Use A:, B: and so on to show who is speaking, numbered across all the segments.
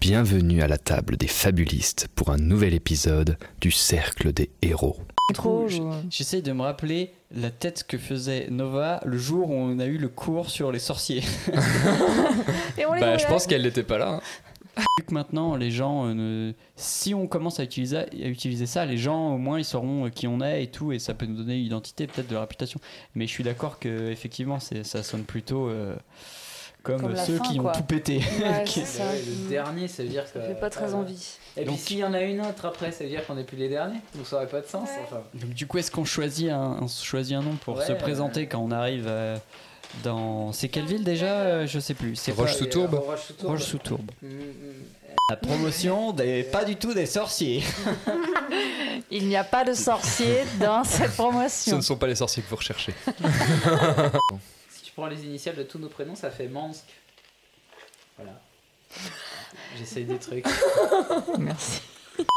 A: bienvenue à la table des fabulistes pour un nouvel épisode du Cercle des Héros.
B: Trop, j- J'essaye de me rappeler la tête que faisait Nova le jour où on a eu le cours sur les sorciers.
C: Bah, je pense qu'elle n'était pas là. hein.
B: Vu que maintenant, les gens, euh, ne- si on commence à utiliser, à utiliser ça, les gens au moins ils sauront euh, qui on est et tout, et ça peut nous donner une identité, peut-être de la réputation. Mais je suis d'accord que effectivement, ça sonne plutôt euh, comme, ceux
D: fin,
B: qui
D: quoi.
B: ont tout pété.
D: Ouais,
B: Qui-
D: ça.
E: Le dernier, ça veut dire que.
D: Ça fait pas très envie.
E: Et puis
B: Donc-
E: s'il y en a une autre après, ça veut dire qu'on n'est plus les derniers Donc ça aurait pas de sens. Enfin.
B: Donc, du coup, est-ce qu'on choisit un, on choisit un nom pour
E: Ouais,
B: se présenter quand on arrive euh, dans. C'est quelle ville déjà Euh, Je sais plus. C'est
C: Roche
B: pas-
C: sous Tourbe.
E: Euh, Roche-sous-Tourbe.
B: Roche sous Tourbe.
E: Mm, mm.
B: La promotion des pas du tout des sorciers.
D: Il n'y a pas de sorcier dans cette
C: Ce
D: promotion.
C: ne sont pas les sorciers que vous recherchez.
E: Prends les initiales de tous nos prénoms, ça fait Mansk. Voilà. J'essaye des trucs.
D: Merci.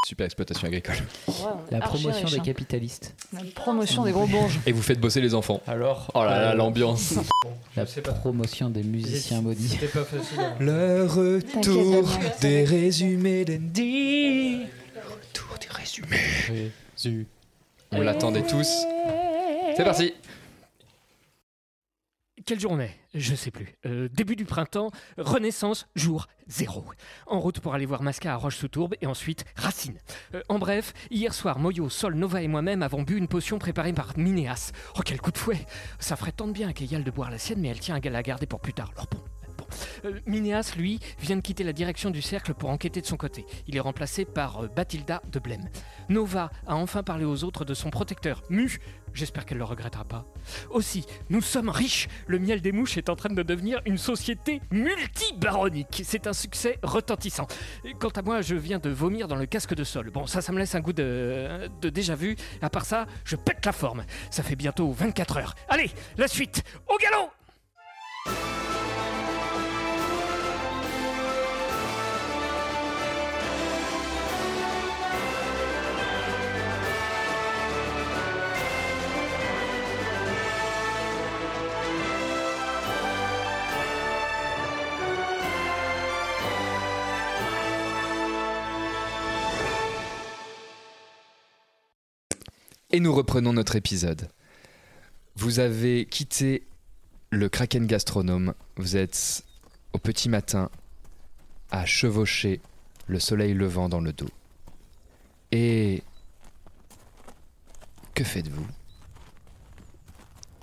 C: Super exploitation agricole.
D: Ouais,
E: La promotion des
D: hein.
E: capitalistes.
D: La promotion des gros bourges.
C: Et vous faites bosser les enfants.
B: Alors.
C: Oh là là,
B: euh,
C: l'ambiance.
E: La promotion des musiciens maudits.
F: pas facile.
C: Le
D: retour
C: des résumés d'Andy. Le retour des résumés. On l'attendait tous. C'est parti.
G: Quelle journée Je sais plus. Euh, début du printemps, Renaissance, jour zéro. En route pour aller voir Masca à Roche-sous-Tourbe et ensuite Racine. Euh, en bref, hier soir, Moyo, Sol, Nova et moi-même avons bu une potion préparée par Minéas. Oh, quel coup de fouet Ça ferait tant de bien à Keyal de boire la sienne, mais elle tient à la garder pour plus tard. Alors bon. Euh, Minéas, lui, vient de quitter la direction du cercle pour enquêter de son côté. Il est remplacé par euh, Bathilda de Blême. Nova a enfin parlé aux autres de son protecteur, Mu. J'espère qu'elle le regrettera pas. Aussi, nous sommes riches. Le miel des mouches est en train de devenir une société multibaronique. C'est un succès retentissant. Et Quant à moi, je viens de vomir dans le casque de sol. Bon, ça, ça me laisse un goût de, de déjà vu. À part ça, je pète la forme. Ça fait bientôt 24 heures. Allez, la suite, au galop
C: Et nous reprenons notre épisode. Vous avez quitté le Kraken Gastronome. Vous êtes au petit matin à chevaucher le soleil levant dans le dos. Et que faites-vous?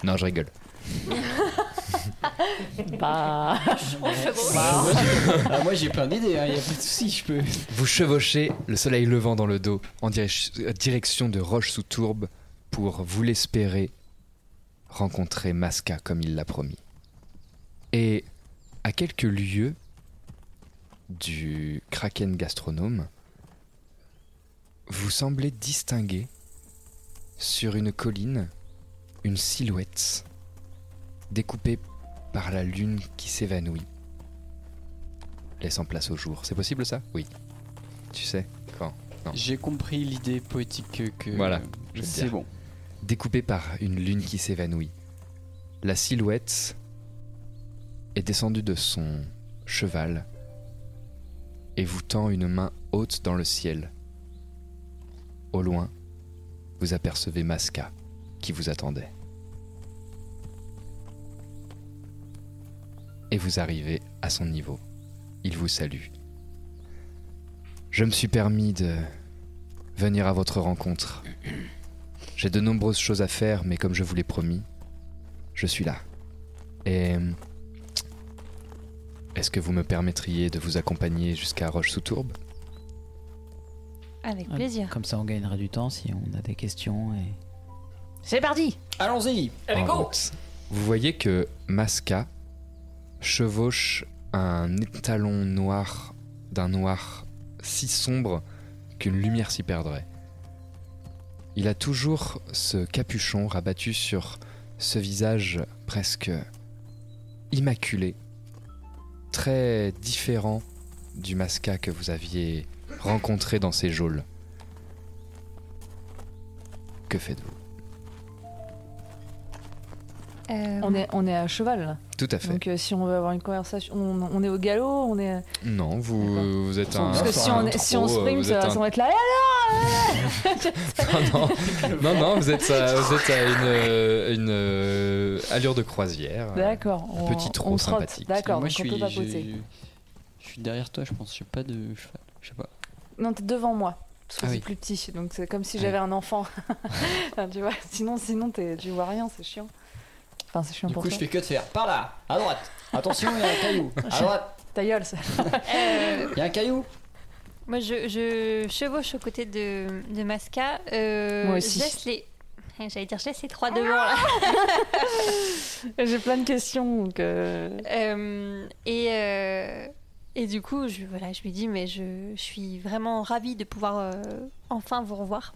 C: Non, je rigole.
D: Bah,
B: Bah, moi, j'ai- ah, moi, j'ai plein d'idées, il n'y a pas de souci, je peux.
C: Vous chevauchez le soleil levant dans le dos en direc- euh, direction de Roche-sous-Tourbe pour, vous l'espérez, rencontrer Masca comme il l'a promis. Et à quelques lieues, du kraken gastronome, vous semblez distinguer sur une colline une silhouette découpée par la lune qui s'évanouit, laissant place au jour. C'est possible ça? Oui. Tu sais, quand? Non.
B: J'ai compris l'idée poétique que.
C: Voilà,
B: C'est bon.
C: Découpée par une lune qui s'évanouit. La silhouette est descendue de son cheval et vous tend une main haute dans le ciel. Au loin, vous apercevez Masca qui vous attendait. Et vous arrivez à son niveau. Il vous salue. Je me suis permis de venir à votre rencontre. J'ai de nombreuses choses à faire, mais comme je vous l'ai promis, je suis là. Et est-ce que vous me permettriez de vous accompagner jusqu'à Roche-sous-Tourbe?
H: Avec plaisir.
E: Comme ça, on gagnera du temps si on a des questions. Et...
D: C'est parti
B: Allons-y
G: Allez, go
C: route. Vous voyez que Masca chevauche un étalon noir d'un noir si sombre qu'une lumière s'y perdrait. Il a toujours ce capuchon rabattu sur ce visage presque immaculé, très différent du Masca que vous aviez rencontré dans ces geôles. Que faites-vous?
H: Euh,
D: on est, on est à cheval là.
C: Tout à fait.
D: Donc euh, si on veut avoir une conversation, on, on est au galop, on est.
C: Non, vous, vous êtes un.
D: Parce que si
C: un
D: on, si on
C: euh,
D: sprint, ça, va-
C: un-
D: ça va être là.
C: non, non, non, non, vous êtes à, vous êtes à une, euh, une euh, allure de croisière.
D: D'accord.
C: Un
D: on-
C: petit trot sympathique.
D: D'accord,
B: Moi,
D: donc
B: je
D: on
B: suis,
D: peut pas
B: je,
D: poser.
B: je suis derrière toi, je pense. J'ai pas de cheval. Je sais pas.
D: Non, t'es devant moi. Parce que
C: Ah
D: c'est
C: oui.
D: plus petit. Donc c'est comme si
C: Ouais.
D: j'avais un enfant. Enfin, tu vois, sinon, sinon tu vois rien, c'est chiant. Enfin, c'est chiant
B: Du
D: pour
B: coup, je fais que de faire par là, à droite. Attention, il y a un caillou. À droite,
D: Ta gueule, ça.
H: euh,
B: il y a un caillou.
H: moi, je, je chevauche aux côtés de, de Masca. Euh,
D: Moi aussi.
H: Je laisse les. J'allais dire, je laisse les trois devant là.
D: J'ai plein de questions. Donc, euh,
H: Euh, et, euh, et du coup, je, voilà, je lui dis, mais je, je suis vraiment ravie de pouvoir euh, enfin vous revoir.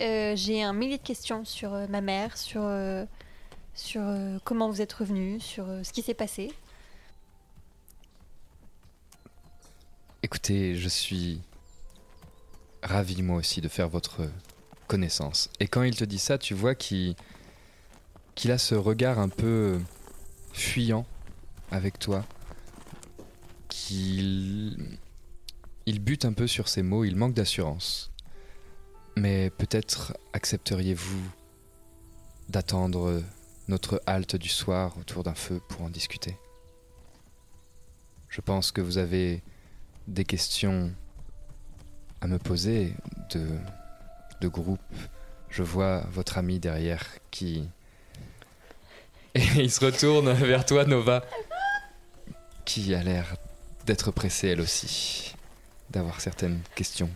H: Euh, J'ai un millier de questions sur euh, ma mère, sur, euh, sur euh, comment vous êtes revenu, sur euh, ce qui s'est passé.
C: Écoutez, je suis ravi moi aussi de faire votre connaissance. Et quand il te dit ça, tu vois qu'il a ce regard un peu fuyant avec toi, qu'il il bute un peu sur ses mots, il manque d'assurance. Mais peut-être accepteriez-vous d'attendre notre halte du soir autour d'un feu pour en discuter Je pense que vous avez des questions à me poser de, de groupe. Je vois votre ami derrière qui... Et il se retourne vers toi, Nova, qui a l'air d'être pressée elle aussi, d'avoir certaines questions.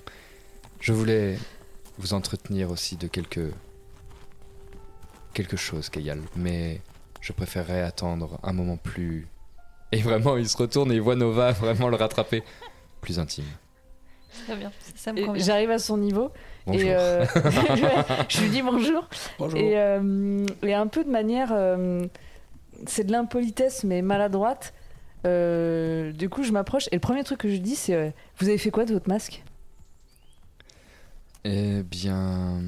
C: Je voulais vous entretenir aussi de quelques... quelque chose, Kayal, mais je préférerais attendre un moment plus... Et vraiment, il se retourne et il voit Nova vraiment le rattraper. Plus intime.
H: Très bien, ça, me convient.
D: J'arrive à son niveau.
C: Bonjour.
D: Et euh, je lui dis bonjour.
B: Bonjour.
D: Et, euh, et un peu de manière. euh, c'est de l'impolitesse, mais maladroite. Euh, du coup, je m'approche. Et le premier truc que je dis, c'est euh, Vous avez fait quoi de votre masque?
C: Eh bien...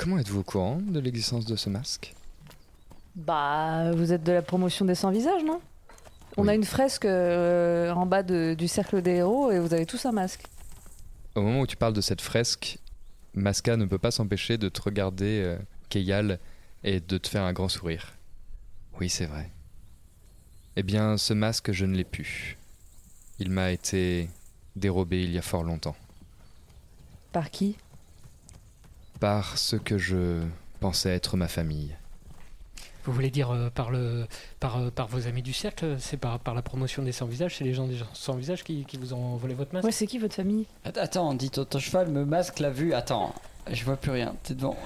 C: Comment êtes-vous au courant de l'existence de ce masque?
D: Bah, vous êtes de la promotion des sans-visages, non? On
C: Oui.
D: a une fresque euh, en bas de- du cercle des héros et vous avez tous un masque.
C: Au moment où tu parles de cette fresque, Masca ne peut pas s'empêcher de te regarder, euh, Keyal, et de te faire un grand sourire. Oui, c'est vrai. Eh bien, ce masque, je ne l'ai plus. Il m'a été dérobé il y a fort longtemps.
D: Par qui?
C: Par ce que je pensais être ma famille.
G: Vous voulez dire euh, par, le, par, euh, par vos amis du cercle C'est par, par la promotion des sans-visages C'est les gens des gens sans-visage qui, qui vous ont volé votre masque
D: Ouais, c'est qui votre famille?
B: Attends, dis ton, ton cheval me masque la vue. Attends, je vois plus rien. T'es devant.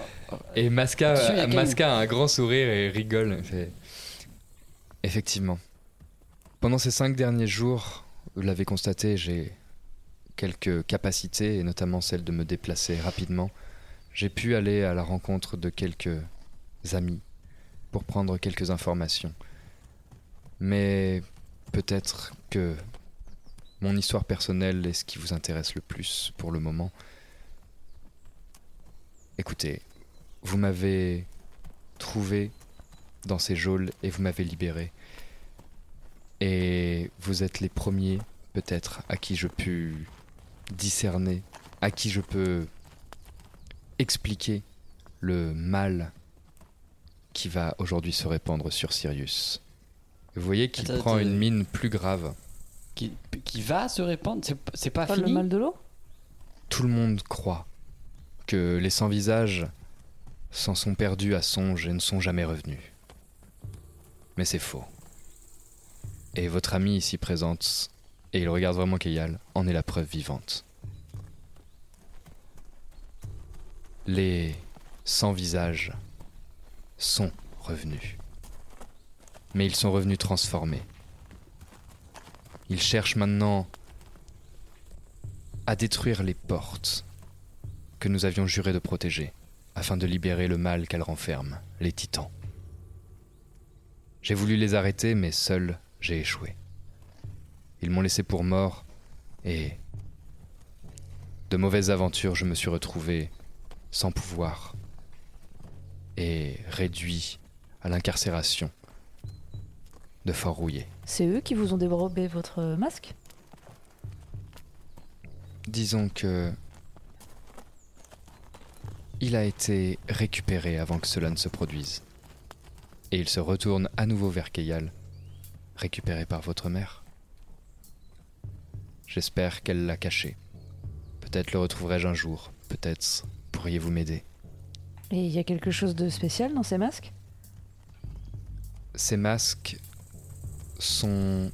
C: Et Masca. Masca a un grand sourire et rigole. fait, Effectivement. Pendant ces cinq derniers jours, vous l'avez constaté, j'ai quelques capacités, et notamment celle de me déplacer rapidement. J'ai pu aller à la rencontre de quelques amis pour prendre quelques informations. Mais peut-être que mon histoire personnelle est ce qui vous intéresse le plus pour le moment. Écoutez, vous m'avez trouvé dans ces geôles et vous m'avez libéré. Et vous êtes les premiers, peut-être, à qui je peux discerner, à qui je peux expliquer le mal qui va aujourd'hui se répandre sur Sirius. Vous voyez qu'il
B: Attends,
C: prend une mine plus grave.
B: Qui, qui va se répandre? C'est- C'est pas
D: Pas le
B: fini?
D: mal de l'eau?
C: Tout le monde croit que les sans-visages s'en sont perdus à songe et ne sont jamais revenus. Mais c'est faux. Et votre ami ici présente, et il regarde vraiment Keyal, en est la preuve vivante. Les sans-visages sont revenus. Mais ils sont revenus transformés. Ils cherchent maintenant à détruire les portes que nous avions juré de protéger, afin de libérer le mal qu'elles renferment, les titans. J'ai voulu les arrêter, mais seul j'ai échoué. Ils m'ont laissé pour mort, et de mauvaises aventures, je me suis retrouvé sans pouvoir et réduit à l'incarcération de Fort Rouillé.
D: C'est eux qui vous ont dérobé votre masque?
C: Disons que il a été récupéré avant que cela ne se produise. Et il se retourne à nouveau vers Keyal, récupéré par votre mère. J'espère qu'elle l'a caché. Peut-être le retrouverai-je un jour. Peut-être pourriez-vous m'aider.
D: Et il y a quelque chose de spécial dans ces masques
C: Ces masques sont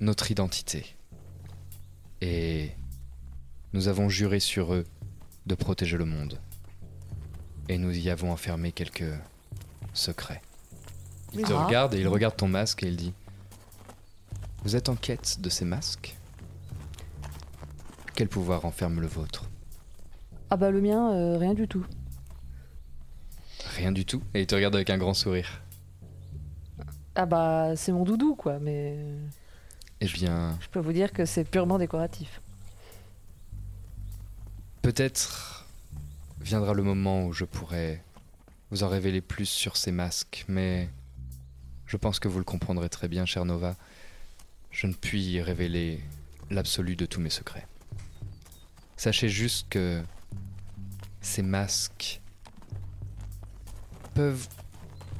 C: notre identité. Et nous avons juré sur eux de protéger le monde. Et nous y avons enfermé quelques secrets. Il te
D: Ah.
C: regarde et il regarde ton masque et il dit Vous êtes en quête de ces masques? Quel pouvoir renferme le vôtre?
D: Ah bah le mien, euh, rien du tout.
C: Rien du tout. Et il te regarde avec un grand sourire.
D: Ah bah c'est mon doudou quoi, mais
C: Eh bien,
D: je peux vous dire que c'est purement décoratif.
C: Peut-être viendra le moment où je pourrai vous en révéler plus sur ces masques, mais je pense que vous le comprendrez très bien, cher Nova. Je ne puis révéler l'absolu de tous mes secrets. Sachez juste que ces masques peuvent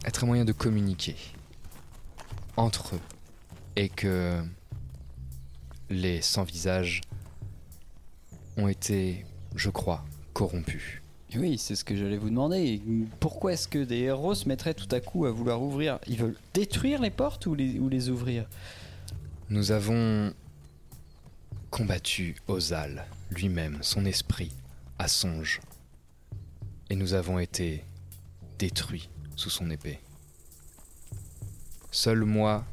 C: être un moyen de communiquer entre eux et que les sans-visages ont été, je crois, corrompus.
B: Oui, c'est ce que j'allais vous demander. Pourquoi est-ce que des héros se mettraient tout à coup à vouloir ouvrir? Ils veulent détruire les portes ou les, ou les ouvrir?
C: Nous avons combattu Ozal lui-même, son esprit, à songe. Et nous avons été détruits sous son épée. Seul moi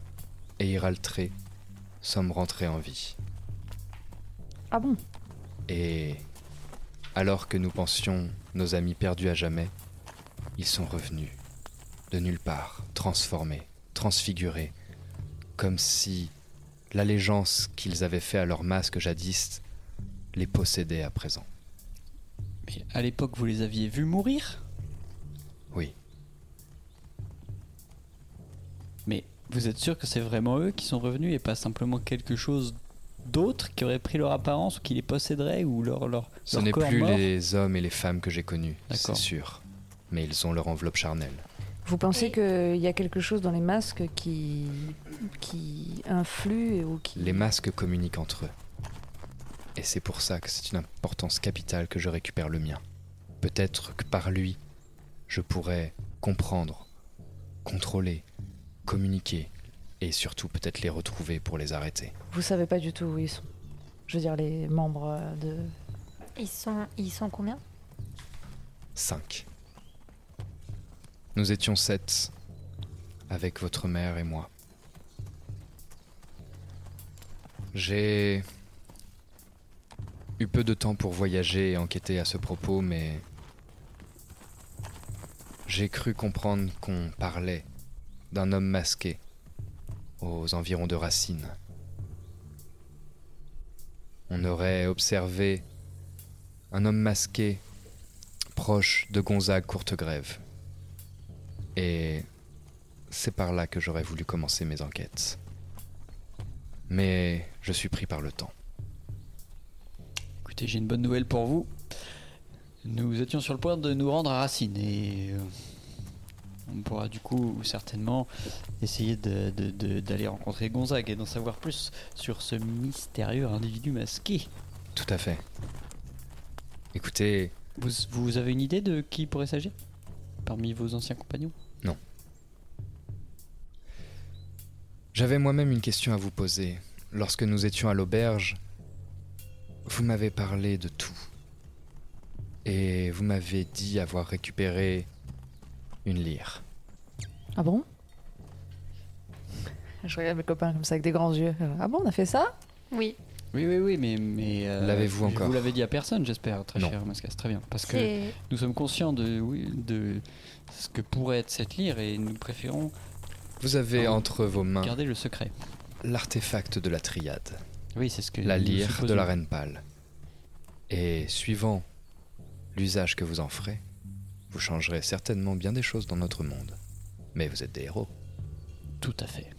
C: et Iraltré sommes rentrés en vie.
D: Ah bon?
C: Et alors que nous pensions nos amis perdus à jamais, ils sont revenus, de nulle part, transformés, transfigurés, comme si l'allégeance qu'ils avaient fait à leur masque jadis les possédait à présent.
B: Mais à l'époque, vous les aviez vus mourir?
C: Oui,
B: Mais vous êtes sûr que c'est vraiment eux qui sont revenus et pas simplement quelque chose d'autre qui aurait pris leur apparence ou qui les posséderait ou leur, leur,
C: ce n'est plus
B: mort?
C: les hommes et les femmes que j'ai connus, c'est sûr, mais ils ont leur enveloppe charnelle.
D: Vous pensez qu'il y a quelque chose dans les masques qui qui influe ou qui
C: Les masques communiquent entre eux. Et c'est pour ça que c'est une importance capitale que je récupère le mien. Peut-être que par lui, je pourrais comprendre, contrôler, communiquer, et surtout peut-être les retrouver pour les arrêter.
D: Vous savez pas du tout où ils sont. Je veux dire les membres euh, de.
H: Ils sont, ils sont combien?
C: 5. Nous étions sept, avec votre mère et moi. J'ai eu peu de temps pour voyager et enquêter à ce propos, mais j'ai cru comprendre qu'on parlait d'un homme masqué aux environs de Racine. On aurait observé un homme masqué proche de Gonzague Courtegrève. Et c'est par là que j'aurais voulu commencer mes enquêtes. Mais je suis pris par le temps.
B: Écoutez, j'ai une bonne nouvelle pour vous. Nous étions sur le point de nous rendre à Racine et euh, on pourra du coup certainement essayer de- de- de- d'aller rencontrer Gonzague et d'en savoir plus sur ce mystérieux individu masqué.
C: Tout à fait. Écoutez,
B: Vous, vous avez une idée de qui pourrait s'agir Parmi vos anciens compagnons?
C: J'avais moi-même une question à vous poser. Lorsque nous étions à l'auberge, vous m'avez parlé de tout. Et vous m'avez dit avoir récupéré une lyre.
D: Ah bon? Je regarde mes copains comme ça avec des grands yeux. Ah bon, on a fait ça?
H: Oui,
B: Oui, oui, oui, mais. mais euh,
C: L'avez-vous encore
B: Vous l'avez dit à personne, j'espère, très
C: Non.
B: cher Mascas. Très bien. Parce que nous sommes conscients de, oui, de ce que pourrait être cette lyre et nous préférons
C: Vous avez entre vos mains
B: garder le secret.
C: l'artefact de la triade,
B: Oui, c'est ce que.
C: la lyre de la reine pâle. Et suivant l'usage que vous en ferez, vous changerez certainement bien des choses dans notre monde. Mais vous êtes des héros.
B: Tout à fait.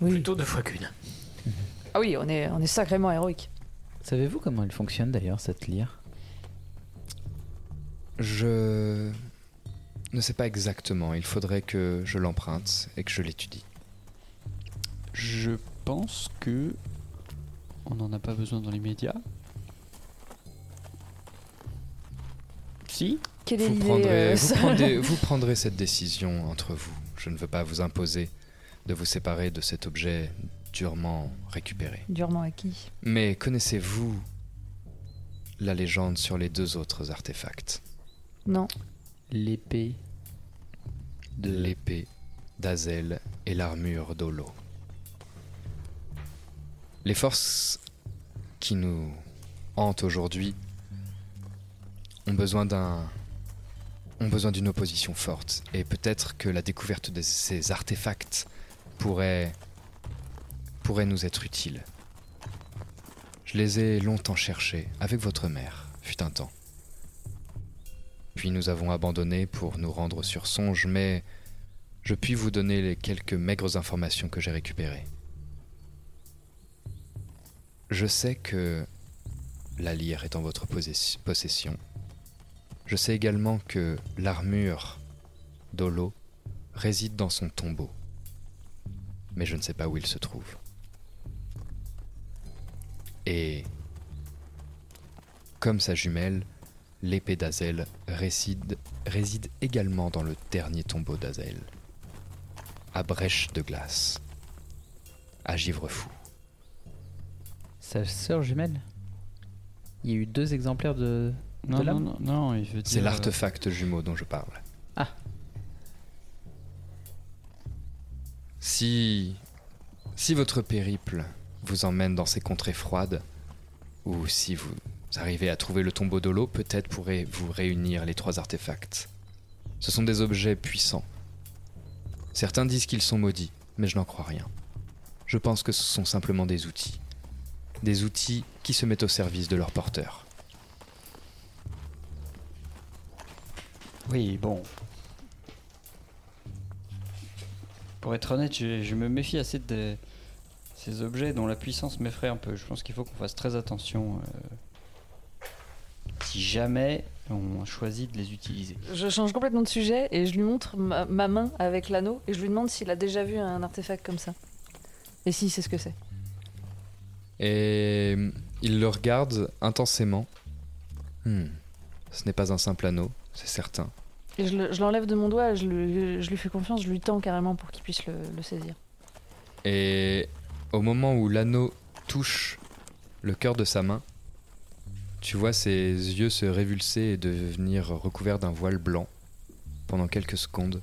D: Oui.
G: Plutôt deux fois qu'une.
D: Ah oui, on est, on est sacrément héroïque.
E: Savez-vous comment elle fonctionne d'ailleurs, cette lyre?
C: Je ne sais pas exactement. Il faudrait que je l'emprunte et que je l'étudie.
B: Je pense que. On n'en a pas besoin dans les médias. Si
D: Quelle est
C: Vous
D: l'idée
C: prendrez,
D: euh,
C: vous, prendrez, vous prendrez cette décision entre vous. Je ne veux pas vous imposer de vous séparer de cet objet durement récupéré.
D: Durement acquis.
C: Mais connaissez-vous la légende sur les deux autres artefacts?
D: Non.
E: L'épée de
C: L'épée d'Azel et l'armure d'Olo. Les forces qui nous hantent aujourd'hui ont besoin d'un ont besoin d'une opposition forte et peut-être que la découverte de ces artefacts pourrait pourrait nous être utile. Je les ai longtemps cherchés avec votre mère, fut un temps. Puis nous avons abandonné pour nous rendre sur Songe, mais je puis vous donner les quelques maigres informations que j'ai récupérées. Je sais que la lyre est en votre possessi- possession. Je sais également que l'armure d'Olo réside dans son tombeau. Mais je ne sais pas où il se trouve. Et comme sa jumelle, l'épée d'Azel réside, également dans le dernier tombeau d'Azel, à Brèche de glace, à Givrefou.
E: Sa sœur jumelle Il y a eu deux exemplaires de,
B: Non,
E: de
B: non, non, non, il veut
C: C'est
B: dire, euh,
C: l'artefact jumeau dont je parle.
E: Ah.
C: Si. Si votre périple vous emmène dans ces contrées froides, ou si vous arrivez à trouver le tombeau de l'eau, peut-être pourrez-vous réunir les trois artefacts. Ce sont des objets puissants. Certains disent qu'ils sont maudits, mais je n'en crois rien. Je pense que ce sont simplement des outils. Des outils qui se mettent au service de leur porteur.
B: Oui, bon. Pour être honnête, je, je me méfie assez de ces objets dont la puissance m'effraie un peu. Je pense qu'il faut qu'on fasse très attention euh, si jamais on choisit de les utiliser.
D: Je change complètement de sujet et je lui montre ma, ma main avec l'anneau et je lui demande s'il a déjà vu un artefact comme ça. Et si c'est ce que c'est.
C: Et il le regarde intensément. Hmm, Ce n'est pas un simple anneau, c'est certain.
D: Et je le- je l'enlève de mon doigt, je, lui- je lui fais confiance, je lui tends carrément pour qu'il puisse le, le saisir.
C: Et au moment où l'anneau touche le cœur de sa main, tu vois ses yeux se révulser et devenir recouverts d'un voile blanc pendant quelques secondes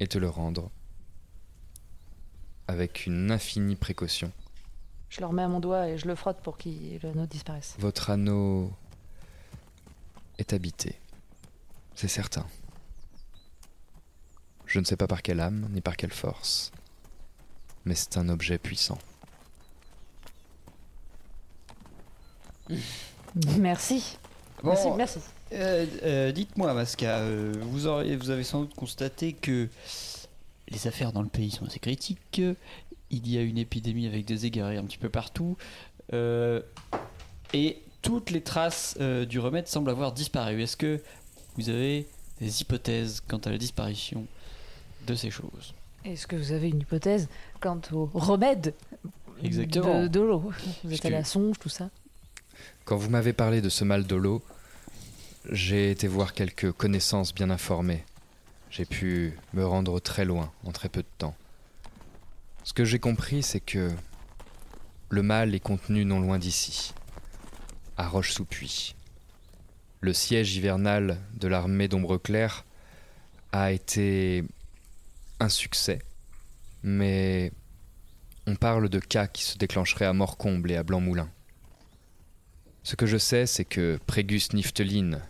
C: et te le rendre. avec une infinie précaution.
D: Je le remets à mon doigt et je le frotte pour que l'anneau disparaisse.
C: Votre anneau est habité. C'est certain. Je ne sais pas par quelle âme ni par quelle force, mais c'est un objet puissant.
D: Merci.
B: Bon,
D: Merci, merci.
B: euh, euh, Dites-moi, Masca, euh, vous, aurez- vous avez sans doute constaté que les affaires dans le pays sont assez critiques. Il y a une épidémie avec des égarés un petit peu partout. euh, et toutes les traces euh, du remède semblent avoir disparu. Est-ce que vous avez des hypothèses quant à la disparition de ces choses?
D: Est-ce que vous avez une hypothèse quant au remède
B: Exactement.
D: de, de l'eau? Vous êtes
C: Puisque-
D: à la songe, tout ça?
C: Quand vous m'avez parlé de ce mal de l'eau, j'ai été voir quelques connaissances bien informées. J'ai pu me rendre très loin en très peu de temps. Ce que j'ai compris, c'est que le mal est contenu non loin d'ici, à Roche-sous-Puy. Le siège hivernal de l'armée d'Ombre Claire a été un succès, mais on parle de cas qui se déclencheraient à Morcomble et à Blanc-Moulin. Ce que je sais, c'est que Prégus Nifteline.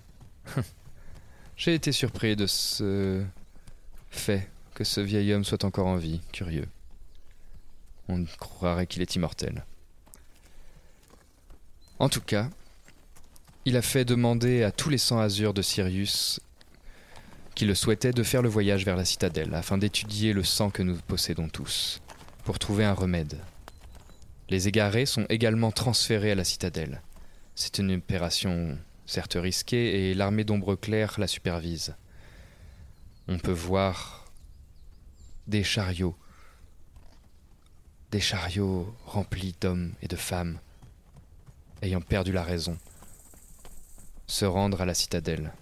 C: J'ai été surpris de ce fait que ce vieil homme soit encore en vie, curieux. On croirait qu'il est immortel. En tout cas, il a fait demander à tous les sangs azur de Sirius qui le souhaitaient de faire le voyage vers la citadelle afin d'étudier le sang que nous possédons tous, pour trouver un remède. Les égarés sont également transférés à la citadelle. C'est une opération certes risquée et l'armée d'ombre claire la supervise. On peut voir des chariots, des chariots remplis d'hommes et de femmes, ayant perdu la raison, se rendre à la citadelle.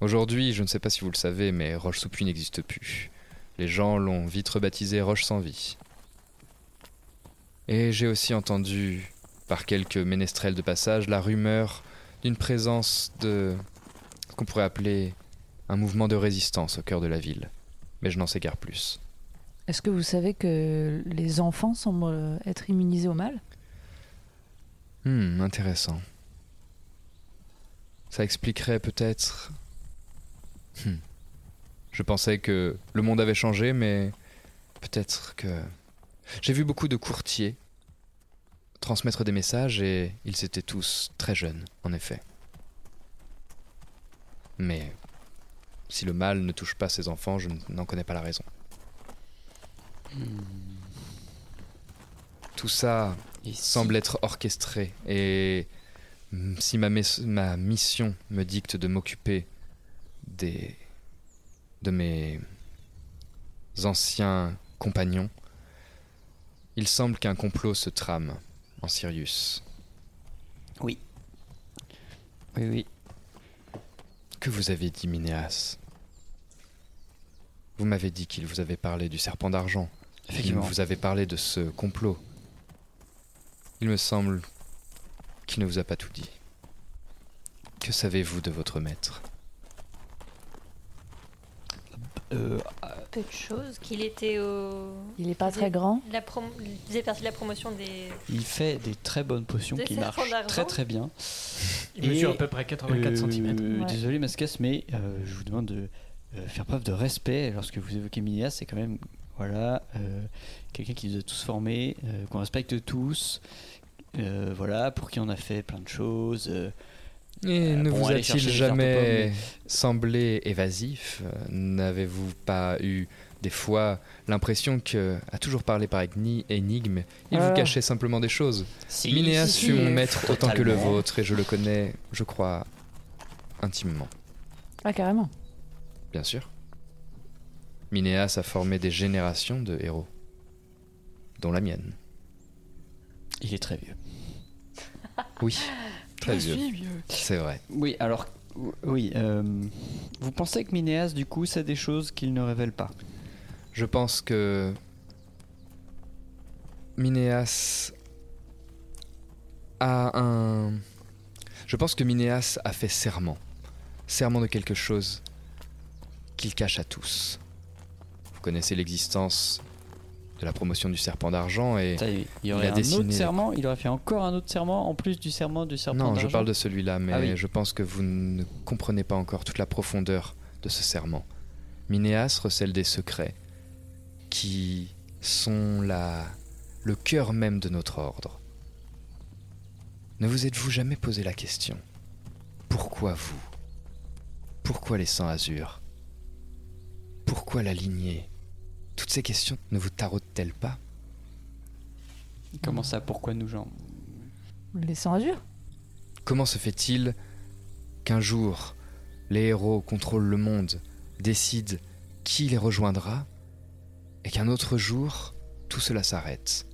C: Aujourd'hui, je ne sais pas si vous le savez, mais Roche sous Puy n'existe plus. Les gens l'ont vite rebaptisé Roche sans vie. Et j'ai aussi entendu, par quelques ménestrels de passage, la rumeur d'une présence de ce qu'on pourrait appeler un mouvement de résistance au cœur de la ville. Mais je n'en sais guère plus.
D: Est-ce que vous savez que les enfants semblent euh, être immunisés au mal?
C: Hmm, intéressant. Ça expliquerait peut-être... Hmm. Je pensais que le monde avait changé, mais peut-être que... J'ai vu beaucoup de courtiers transmettre des messages et ils étaient tous très jeunes, en effet. Mais si le mal ne touche pas ces enfants, je n'en connais pas la raison. Tout ça semble être orchestré et mm, si ma, ma mission me dicte de m'occuper des de mes anciens compagnons, il semble qu'un complot se trame en Sirius.
B: Oui. Oui, oui.
C: Que vous avez dit, Minéas Vous m'avez dit qu'il vous avait parlé du serpent d'argent. Il
B: Effectivement.
C: vous avez parlé de ce complot. Il me semble qu'il ne vous a pas tout dit. Que savez-vous de votre maître?
B: Euh,
H: Peu de choses. Qu'il était au.
D: Il est pas très grand
H: La prom- Il faisait partie de la promotion des.
B: il fait des très bonnes potions
H: Des
B: qui marchent très très bien.
G: Il
B: Et,
G: mesure à peu près 84
B: Euh,
G: cm.
D: Ouais.
B: Désolé Mascas, mais euh, je vous demande de euh, faire preuve de respect lorsque vous évoquez Minéas. C'est quand même voilà euh, quelqu'un qui nous a tous formés, euh, qu'on respecte tous. euh, voilà, pour qui on a fait plein de choses. euh,
C: Et
B: Euh,
C: ne
B: bon,
C: vous a-t-il jamais semblé évasif N'avez-vous pas eu des fois l'impression que, à toujours parler par éni- énigme, il vous
D: Ah.
C: cachait simplement des choses
B: si,
C: Minéas
D: si,
C: fut
D: si,
C: mon maître autant que le vôtre et je le connais, je crois, intimement.
D: Ah, carrément.
C: Bien sûr. Minéas a formé des générations de héros, dont la mienne.
B: Il est très vieux.
C: Oui, très vieux. C'est vrai.
B: Oui, alors oui. euh, vous pensez que Minéas, du coup, sait des choses qu'il ne révèle pas?
C: Je pense que Minéas a un. Je pense que Minéas a fait serment. Serment de quelque chose qu'il cache à tous. Vous connaissez l'existence de la promotion du serpent d'argent et
B: il aurait
C: a
B: un
C: dessiné-
B: autre serment, il aurait fait encore un autre serment en plus du serment du serpent
C: non, je
B: d'argent.
C: parle de celui-là, mais
B: Ah oui.
C: je pense que vous ne comprenez pas encore toute la profondeur de ce serment. Minéas recèle des secrets qui sont la... le cœur même de notre ordre. Ne vous êtes-vous jamais posé la question? Pourquoi vous? Pourquoi les sangs azur? Pourquoi la lignée Toutes ces questions ne vous taraudent-elles pas?
B: Comment ça Pourquoi nous, gens
D: Les azur
C: Comment se fait-il qu'un jour les héros contrôlent le monde, décident qui les rejoindra, et qu'un autre jour tout cela s'arrête,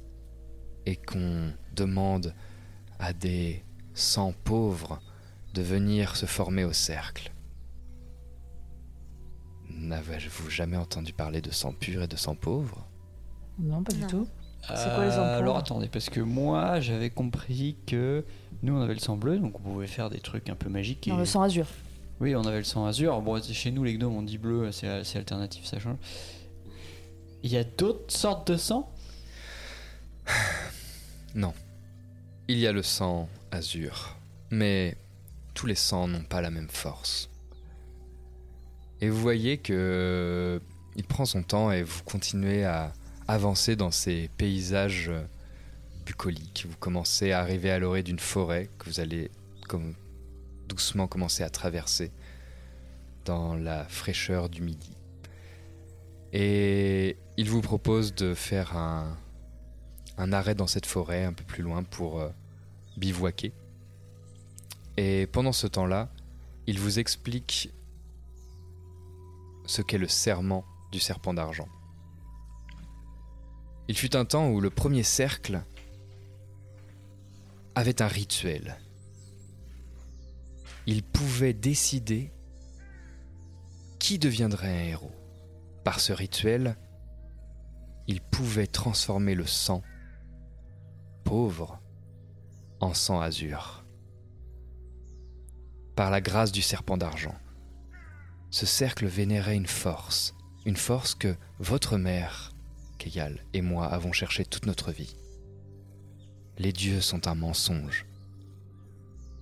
C: et qu'on demande à des sans pauvres de venir se former au cercle? N'avez-vous jamais entendu parler de sang pur et de sang pauvre?
D: Non, pas
H: Non.
D: du tout. C'est quoi les
B: Euh,
D: emplois
B: Alors attendez, parce que moi j'avais compris que nous on avait le sang bleu, donc on pouvait faire des trucs un peu magiques.
D: Non,
B: et-
D: le sang azur.
B: Oui, on avait le sang azur. Bon, chez nous les gnomes on dit bleu, c'est c'est alternatif, ça change. Il y a d'autres sortes de sang?
C: Non. Il y a le sang azur, mais tous les sangs n'ont pas la même force. Et vous voyez que il prend son temps et vous continuez à avancer dans ces paysages euh, bucoliques. Vous commencez à arriver à l'orée d'une forêt que vous allez comme doucement commencer à traverser dans la fraîcheur du midi. Et il vous propose de faire un, un arrêt dans cette forêt un peu plus loin pour euh, bivouaquer. Et pendant ce temps-là, il vous explique ce qu'est le serment du serpent d'argent. Il fut un temps où le premier cercle avait un rituel. Il pouvait décider qui deviendrait un héros. Par ce rituel, il pouvait transformer le sang pauvre en sang azur. Par la grâce du serpent d'argent, ce cercle vénérait une force, une force que votre mère, Keyal, et moi avons cherché toute notre vie. Les dieux sont un mensonge,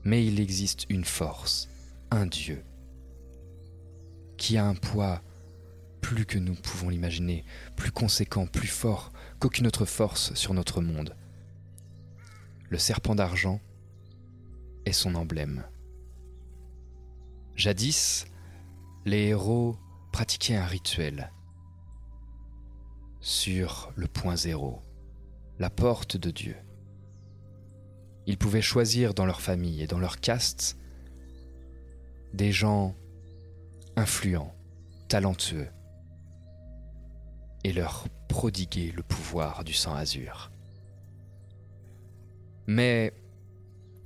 C: mais il existe une force, un dieu, qui a un poids plus que nous pouvons l'imaginer, plus conséquent, plus fort qu'aucune autre force sur notre monde. Le serpent d'argent est son emblème. Jadis, les héros pratiquaient un rituel sur le point zéro, la porte de Dieu. Ils pouvaient choisir dans leur famille et dans leur caste des gens influents, talentueux, et leur prodiguer le pouvoir du sang azur. Mais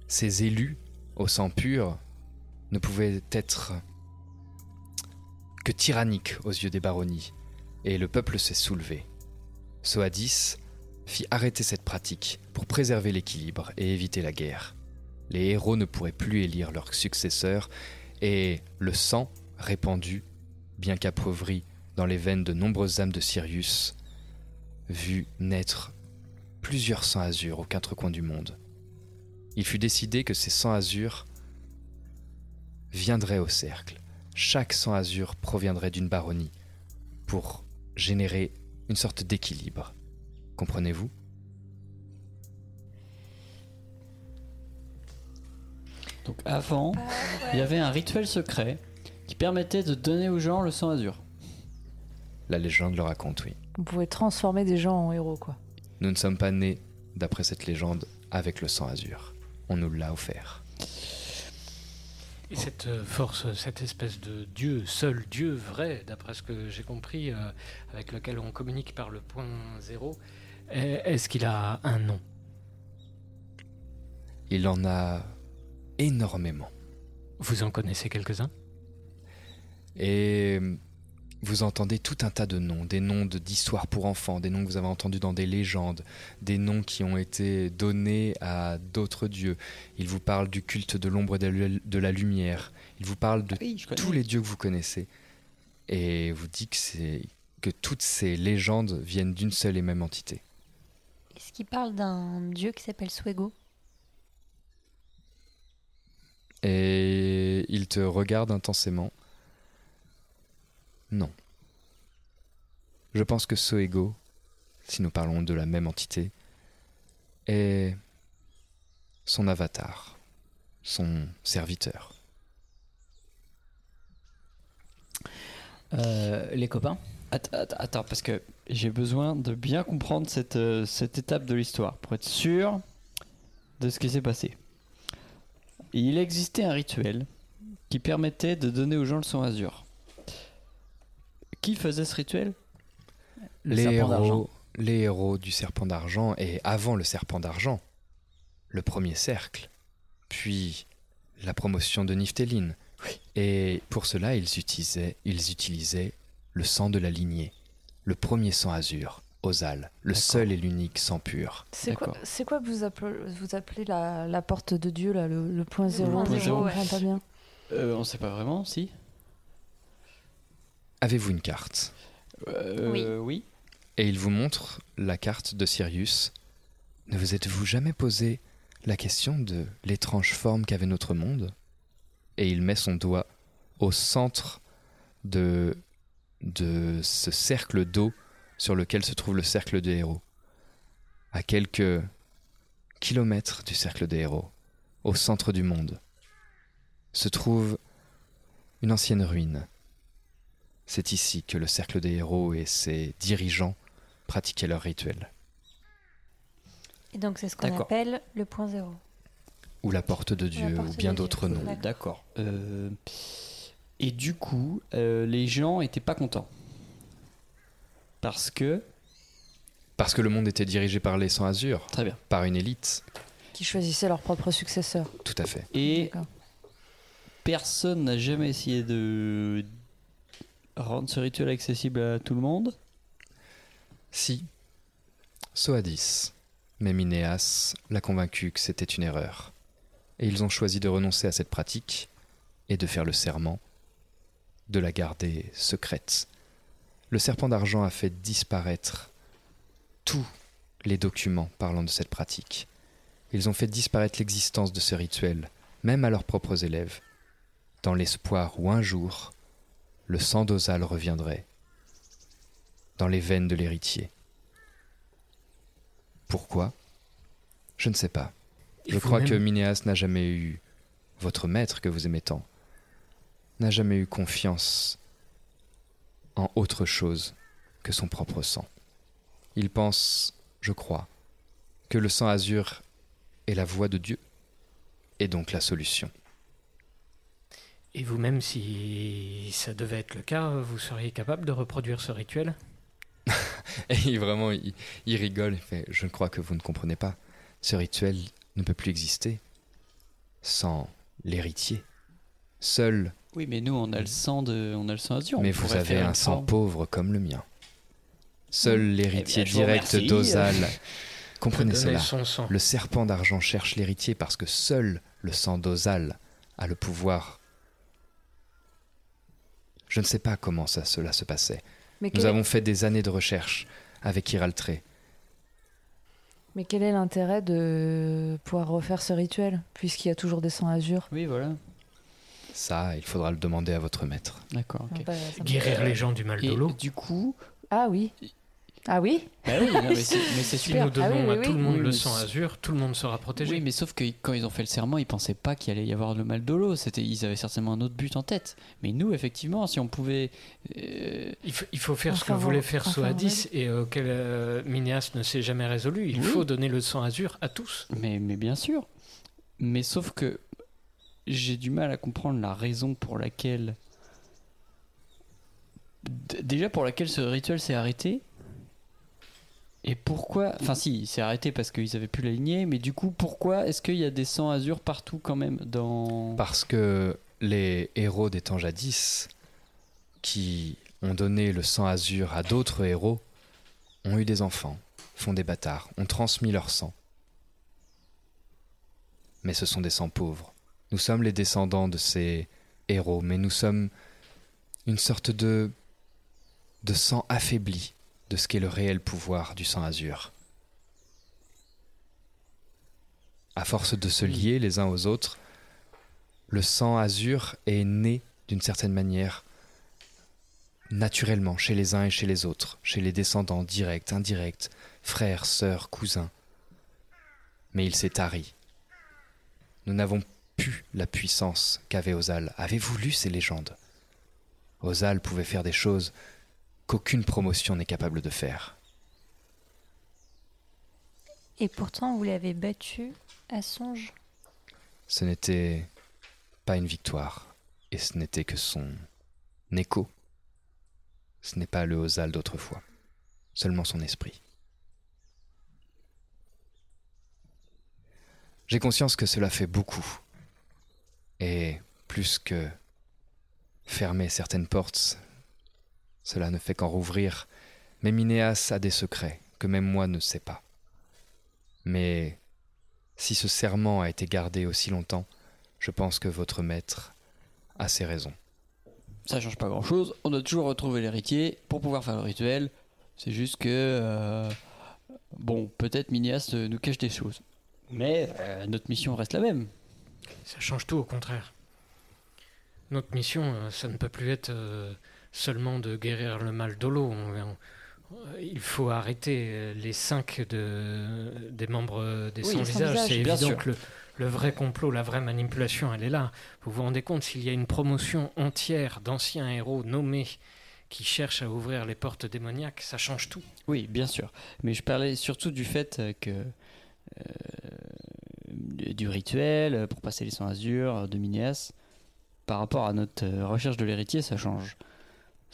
C: ces élus au sang pur ne pouvaient être que tyranniques aux yeux des baronnies, et le peuple s'est soulevé. Soadis fit arrêter cette pratique pour préserver l'équilibre et éviter la guerre. Les héros ne pourraient plus élire leurs successeurs, et le sang répandu, bien qu'appauvri dans les veines de nombreuses âmes de Sirius, vit naître plusieurs sangs azur aux quatre coins du monde. Il fut décidé que ces sangs azur viendraient au cercle. Chaque sang azur proviendrait d'une baronnie pour générer une sorte d'équilibre. Comprenez-vous?
B: Donc avant, il y avait un rituel secret qui permettait de donner aux gens le sang azur.
C: La légende le raconte, oui.
D: On pouvait transformer des gens en héros, quoi.
C: Nous ne sommes pas nés, d'après cette légende, avec le sang azur. On nous l'a offert.
G: Et cette euh, force, cette espèce de Dieu, seul Dieu vrai, d'après ce que j'ai compris, euh, avec lequel on communique par le point zéro, est- est-ce qu'il a un nom?
C: Il en a énormément.
G: Vous en connaissez quelques-uns?
C: Et vous entendez tout un tas de noms, des noms de- d'histoires pour enfants, des noms que vous avez entendus dans des légendes, des noms qui ont été donnés à d'autres dieux. Il vous parle du culte de l'ombre et de la- lumière. Il vous parle de
B: Oui,
C: tous les dieux que vous connaissez. Et vous dit que, que toutes ces légendes viennent d'une seule et même entité.
H: Est-ce qu'il parle d'un dieu qui s'appelle Swego
C: Et il te regarde intensément. Non. Je pense que Soego, si nous parlons de la même entité, est son avatar, son serviteur.
B: Euh, les copains Attends, attends, parce que j'ai besoin de bien comprendre cette, euh, cette étape de l'histoire pour être sûr de ce qui s'est passé. Il existait un rituel qui permettait de donner aux gens le sang azur. Qui faisait ce rituel? Le
C: les, héros, les héros du serpent d'argent et avant le serpent d'argent, le premier cercle, puis la promotion de Niftéline. Et pour cela, ils utilisaient, ils utilisaient le sang de la lignée, le premier sang azur, Ozal, le seul et l'unique sang pur.
D: C'est quoi, c'est quoi que vous appelez, vous appelez la, la porte de Dieu, là, le, le point zéro
H: point
D: comprends
H: ouais.
D: pas bien.
B: Euh, on sait pas vraiment, si
C: Avez-vous une carte
B: Euh, oui.
C: Et il vous montre la carte de Sirius. Ne vous êtes-vous jamais posé la question de l'étrange forme qu'avait notre monde? Et il met son doigt au centre de, de ce cercle d'eau sur lequel se trouve le cercle des héros. À quelques kilomètres du cercle des héros, au centre du monde, se trouve une ancienne ruine. C'est ici que le cercle des héros et ses dirigeants pratiquaient leur rituel.
H: Et donc c'est ce qu'on appelle le point zéro.
C: Ou la porte de Dieu,
H: porte
C: ou bien d'autres noms.
H: D'accord.
B: D'accord. Euh, et du coup, euh, les gens étaient pas contents. Parce que.
C: Parce que le monde était dirigé par les sans azur,
B: Très bien.
C: par une élite.
D: Qui choisissaient leur propre successeur.
C: Tout à fait.
B: Et personne n'a jamais essayé de rendre ce rituel accessible à tout le monde.
C: Si, Soadis, mais Minéas l'a convaincu que c'était une erreur. Et ils ont choisi de renoncer à cette pratique et de faire le serment de la garder secrète. Le serpent d'argent a fait disparaître tous les documents parlant de cette pratique. Ils ont fait disparaître l'existence de ce rituel, même à leurs propres élèves, dans l'espoir où un jour, le sang d'Ozal reviendrait dans les veines de l'héritier. Pourquoi? Je ne sais pas. Je crois que Minéas n'a jamais eu, votre maître que vous aimez tant, n'a jamais eu confiance en autre chose que son propre sang. Il pense, je crois, que le sang azur est la voix de Dieu, et donc la solution.
G: Et vous-même, si ça devait être le cas, vous seriez capable de reproduire ce rituel?
C: Et vraiment, il, il rigole, il fait Je crois que vous ne comprenez pas. Ce rituel ne peut plus exister sans l'héritier. Seul,
B: Oui, mais nous, on a le sang de, on a le sang azur.
C: mais vous avez un sang pauvre comme le mien. Seul l'héritier
B: Eh vous
C: direct d'Ozal. Comprenez cela.
G: son sang.
C: Le serpent d'argent cherche l'héritier parce que seul le sang d'Ozal a le pouvoir. Je ne sais pas comment ça, cela se passait.
D: Mais
C: Nous
D: quel,
C: avons fait des années de recherche avec Iraltré.
D: mais quel est l'intérêt de pouvoir refaire ce rituel, puisqu'il y a toujours des sangs azur?
B: Oui, voilà.
C: Ça, il faudra le demander à votre maître.
B: D'accord.
D: Ah, bah,
G: Guérir les gens du mal de
B: Et
G: l'eau.
B: du coup,
D: Ah oui Ah oui
B: bah oui, non, mais c'est
G: Si nous donnons
D: Ah oui, oui,
G: à tout
D: oui.
G: le monde
B: Oui,
G: le sang azur, tout le monde sera protégé.
B: Oui, mais sauf que quand ils ont fait le serment, ils pensaient pas qu'il allait y avoir le mal de l'eau. C'était, ils avaient certainement un autre but en tête. Mais nous, effectivement, si on pouvait, euh,
G: Il faut, il faut faire ce que
D: Enfin,
G: voulait faire
D: enfin,
G: Soadis et euh, auquel euh, Minéas ne s'est jamais résolu. Il
B: Oui.
G: faut donner le sang azur à tous.
B: mais, mais bien sûr. Mais sauf que j'ai du mal à comprendre la raison pour laquelle, déjà pour laquelle ce rituel s'est arrêté. Et pourquoi Enfin, si, il s'est arrêté parce qu'ils avaient plus la lignée, mais du coup, pourquoi est-ce qu'il y a des sangs azur partout quand même dans.
C: Parce que les héros des temps jadis, qui ont donné le sang azur à d'autres héros, ont eu des enfants, font des bâtards, ont transmis leur sang. Mais ce sont des sangs pauvres. Nous sommes les descendants de ces héros, mais nous sommes une sorte de de sang affaibli de ce qu'est le réel pouvoir du sang azur. À force de se lier les uns aux autres, le sang azur est né d'une certaine manière naturellement chez les uns et chez les autres, chez les descendants directs, indirects, frères, sœurs, cousins. Mais il s'est tari. Nous n'avons plus la puissance qu'avait Ozal. Avez-vous lu ces légendes? Ozal pouvait faire des choses qu'aucune promotion n'est capable de faire.
H: Et pourtant, vous l'avez battu à songe.
C: Ce n'était pas une victoire, et ce n'était que son écho. Ce n'est pas le Ozal d'autrefois, seulement son esprit. J'ai conscience que cela fait beaucoup, et plus que fermer certaines portes, cela ne fait qu'en rouvrir, mais Minéas a des secrets que même moi ne sais pas. Mais si ce serment a été gardé aussi longtemps, je pense que votre maître a ses raisons.
B: Ça change pas grand chose. On a toujours retrouvé l'héritier pour pouvoir faire le rituel. C'est juste que. euh, bon, peut-être Minéas euh, nous cache des choses. Mais euh, notre mission reste la même.
G: Ça change tout, au contraire. Notre mission, ça ne peut plus être euh, seulement de guérir le mal d'Olo. On- Il faut arrêter euh, les cinq de, des membres euh, des
B: Oui,
G: sans
B: sans
G: visage.
B: visage,
G: C'est évident
B: sûr.
G: que le, le vrai complot, la vraie manipulation, elle est là. Vous vous rendez compte, s'il y a une promotion entière d'anciens héros nommés qui cherchent à ouvrir les portes démoniaques, ça change tout.
B: Oui, bien sûr. Mais je parlais surtout du fait euh, que. euh, du rituel euh, pour passer les sangs azur euh, de Minéas. Par rapport à notre euh, recherche de l'héritier, ça change.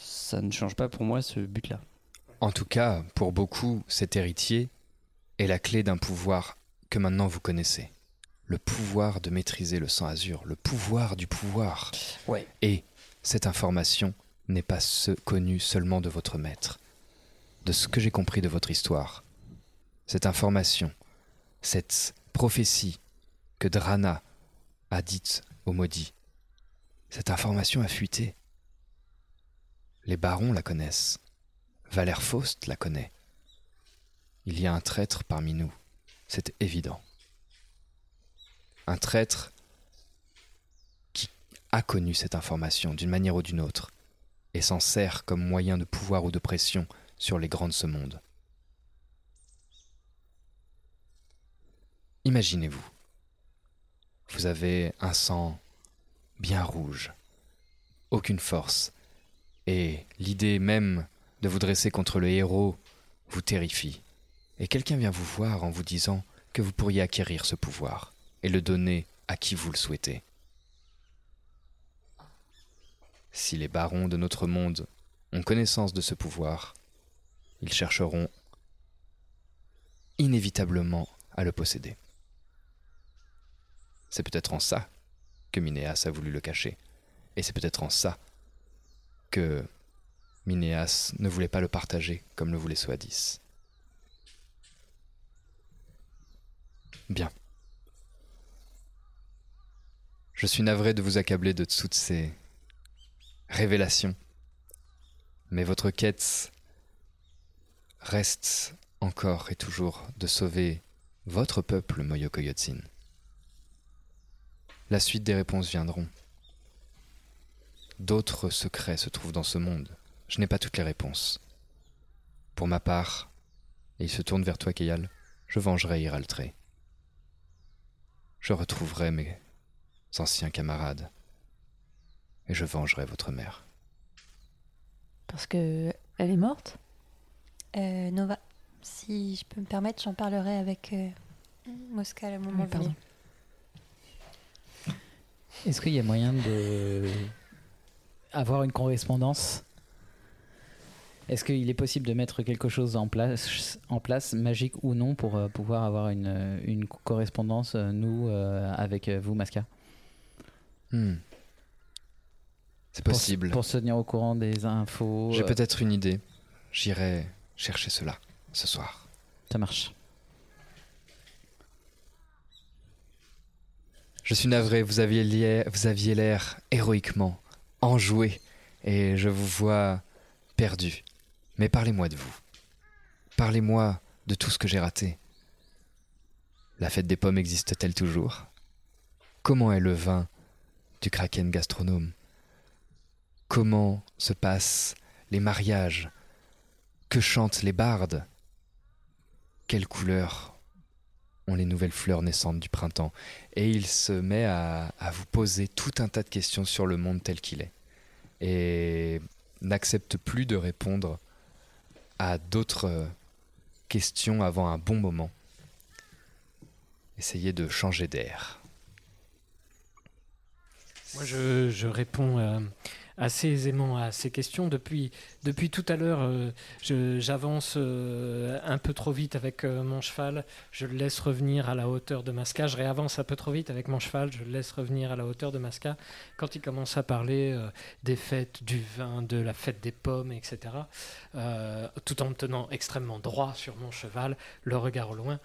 B: Ça ne change pas pour moi ce but-là.
C: En tout cas, pour beaucoup, cet héritier est la clé d'un pouvoir que maintenant vous connaissez. Le pouvoir de maîtriser le sang azur, le pouvoir du pouvoir.
B: Ouais.
C: Et cette information n'est pas ce- connue seulement de votre maître. De ce que j'ai compris de votre histoire, cette information, cette prophétie que Drana a dite au maudit, cette information a fuité. Les barons la connaissent. Valère Faust la connaît. Il y a un traître parmi nous, c'est évident. Un traître qui a connu cette information d'une manière ou d'une autre et s'en sert comme moyen de pouvoir ou de pression sur les grands de ce monde. Imaginez-vous, vous avez un sang bien rouge, aucune force, et l'idée même de vous dresser contre le héros vous terrifie. Et quelqu'un vient vous voir en vous disant que vous pourriez acquérir ce pouvoir et le donner à qui vous le souhaitez. Si les barons de notre monde ont connaissance de ce pouvoir, ils chercheront inévitablement à le posséder. C'est peut-être en ça que Minéas a voulu le cacher, et c'est peut-être en ça que Minéas ne voulait pas le partager comme le voulait Soadis. Bien. Je suis navré de vous accabler de toutes ces révélations, mais votre quête reste encore et toujours de sauver votre peuple, Moyokoyotsin. La suite des réponses viendront. D'autres secrets se trouvent dans ce monde. Je n'ai pas toutes les réponses. Pour ma part, et il se tourne vers toi, Keyal, je vengerai Iraltré. Je retrouverai mes anciens camarades. Et je vengerai votre mère.
D: Parce que elle est morte?
H: Euh, Nova, si je peux me permettre, j'en parlerai avec euh, Mosca à un moment
D: Oui.
E: Est-ce qu'il y a moyen de avoir une correspondance? Est-ce qu'il est possible de mettre quelque chose en place, en place magique ou non, pour euh, pouvoir avoir une, une correspondance, euh, nous, euh, avec vous, Masca?
C: Hmm. C'est
E: Pour-
C: possible.
E: Pour, se tenir au courant des infos.
C: J'ai
E: euh,
C: peut-être une idée. J'irai chercher cela ce soir.
E: Ça marche.
C: Je suis navré, vous aviez l'air, vous aviez l'air héroïquement enjoué et je vous vois perdu. Mais parlez-moi de vous. Parlez-moi de tout ce que j'ai raté. La fête des pommes existe-t-elle toujours? Comment est le vin du kraken gastronome? Comment se passent les mariages? Que chantent les bardes? Quelle couleur ont les nouvelles fleurs naissantes du printemps Et il se met à, vous poser tout un tas de questions sur le monde tel qu'il est. Et n'accepte plus de répondre à d'autres euh, questions avant un bon moment. Essayez de changer d'air.
G: Moi, je, je réponds euh, assez aisément à ces questions. Depuis, depuis tout à l'heure, euh, j'avance euh, un peu trop vite avec euh, mon cheval. Je le laisse revenir à la hauteur de Masca. Je réavance un peu trop vite avec mon cheval. Je le laisse revenir à la hauteur de Masca. Quand il commence à parler des fêtes, du vin, de la fête des pommes, etc., tout en me tenant extrêmement droit sur mon cheval, le regard au loin,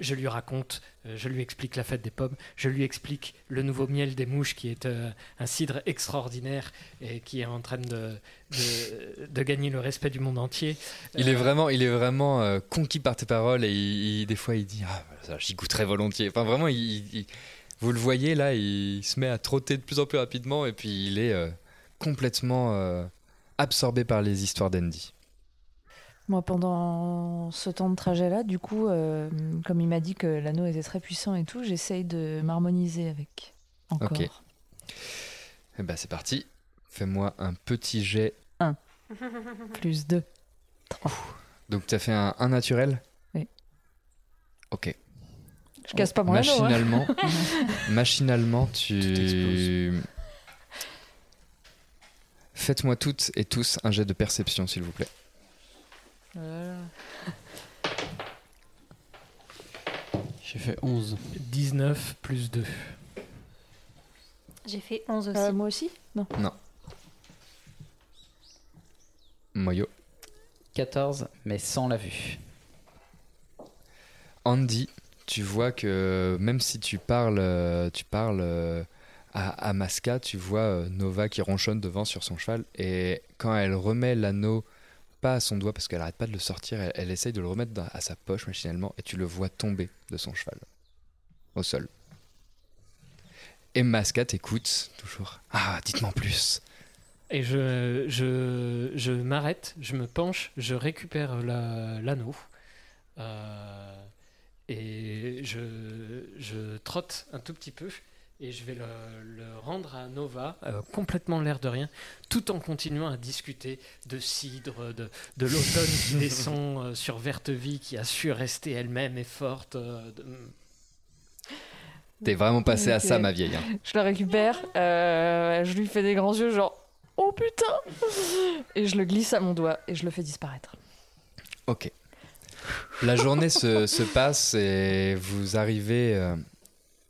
G: je lui raconte, je lui explique la fête des pommes, je lui explique le nouveau miel des mouches qui est un cidre extraordinaire et qui est en train de, de, de gagner le respect du monde entier.
C: Il est
G: Euh,
C: vraiment, il est vraiment euh, conquis par tes paroles et il- il- des fois il dit ah j'y goûterais volontiers. Enfin vraiment, il, il- vous le voyez là, il se met à trotter de plus en plus rapidement et puis il est euh, complètement euh, absorbé par les histoires d'Andy.
D: Moi, pendant ce temps de trajet-là, du coup, euh, comme il m'a dit que l'anneau était très puissant et tout, j'essaye de m'harmoniser avec. Encore.
C: Ok. Eh ben c'est parti. Fais-moi un petit jet.
D: Plus 2.
C: Donc tu as fait un, un naturel
D: Oui.
C: Ok.
D: Je casse pas mon anneau. hein.
C: Machinalement, machinalement, tu. Faites-moi toutes et tous un jet de perception, s'il vous plaît.
D: Voilà.
B: J'ai fait 11.
G: 19 plus 2.
H: J'ai fait 11 aussi.
D: Euh, moi aussi? Non.
C: Moyo.
E: 14, mais sans la vue.
C: Andy, tu vois que même si tu parles, euh, tu parles euh, à, à Masca, tu vois euh, Nova qui ronchonne devant sur son cheval et quand elle remet l'anneau pas à son doigt parce qu'elle arrête pas de le sortir, elle, elle essaye de le remettre dans- à sa poche machinalement et tu le vois tomber de son cheval au sol. Et Masca t'écoute toujours. Ah, dites-moi plus.
G: Et je, je, je m'arrête, je me penche, je récupère la- l'anneau. euh, et je, je trotte un tout petit peu. Et je vais le, le rendre à Nova, euh, complètement l'air de rien, tout en continuant à discuter de cidre, de, de l'automne qui descend euh, sur Vertevie, qui a su rester elle-même et forte. euh, de-
C: T'es vraiment passé à ça, ma vieille. hein.
D: Je le récupère, euh, je lui fais des grands yeux, genre Oh putain Et je le glisse à mon doigt et je le fais disparaître.
C: Ok. La journée se, se passe et vous arrivez, euh,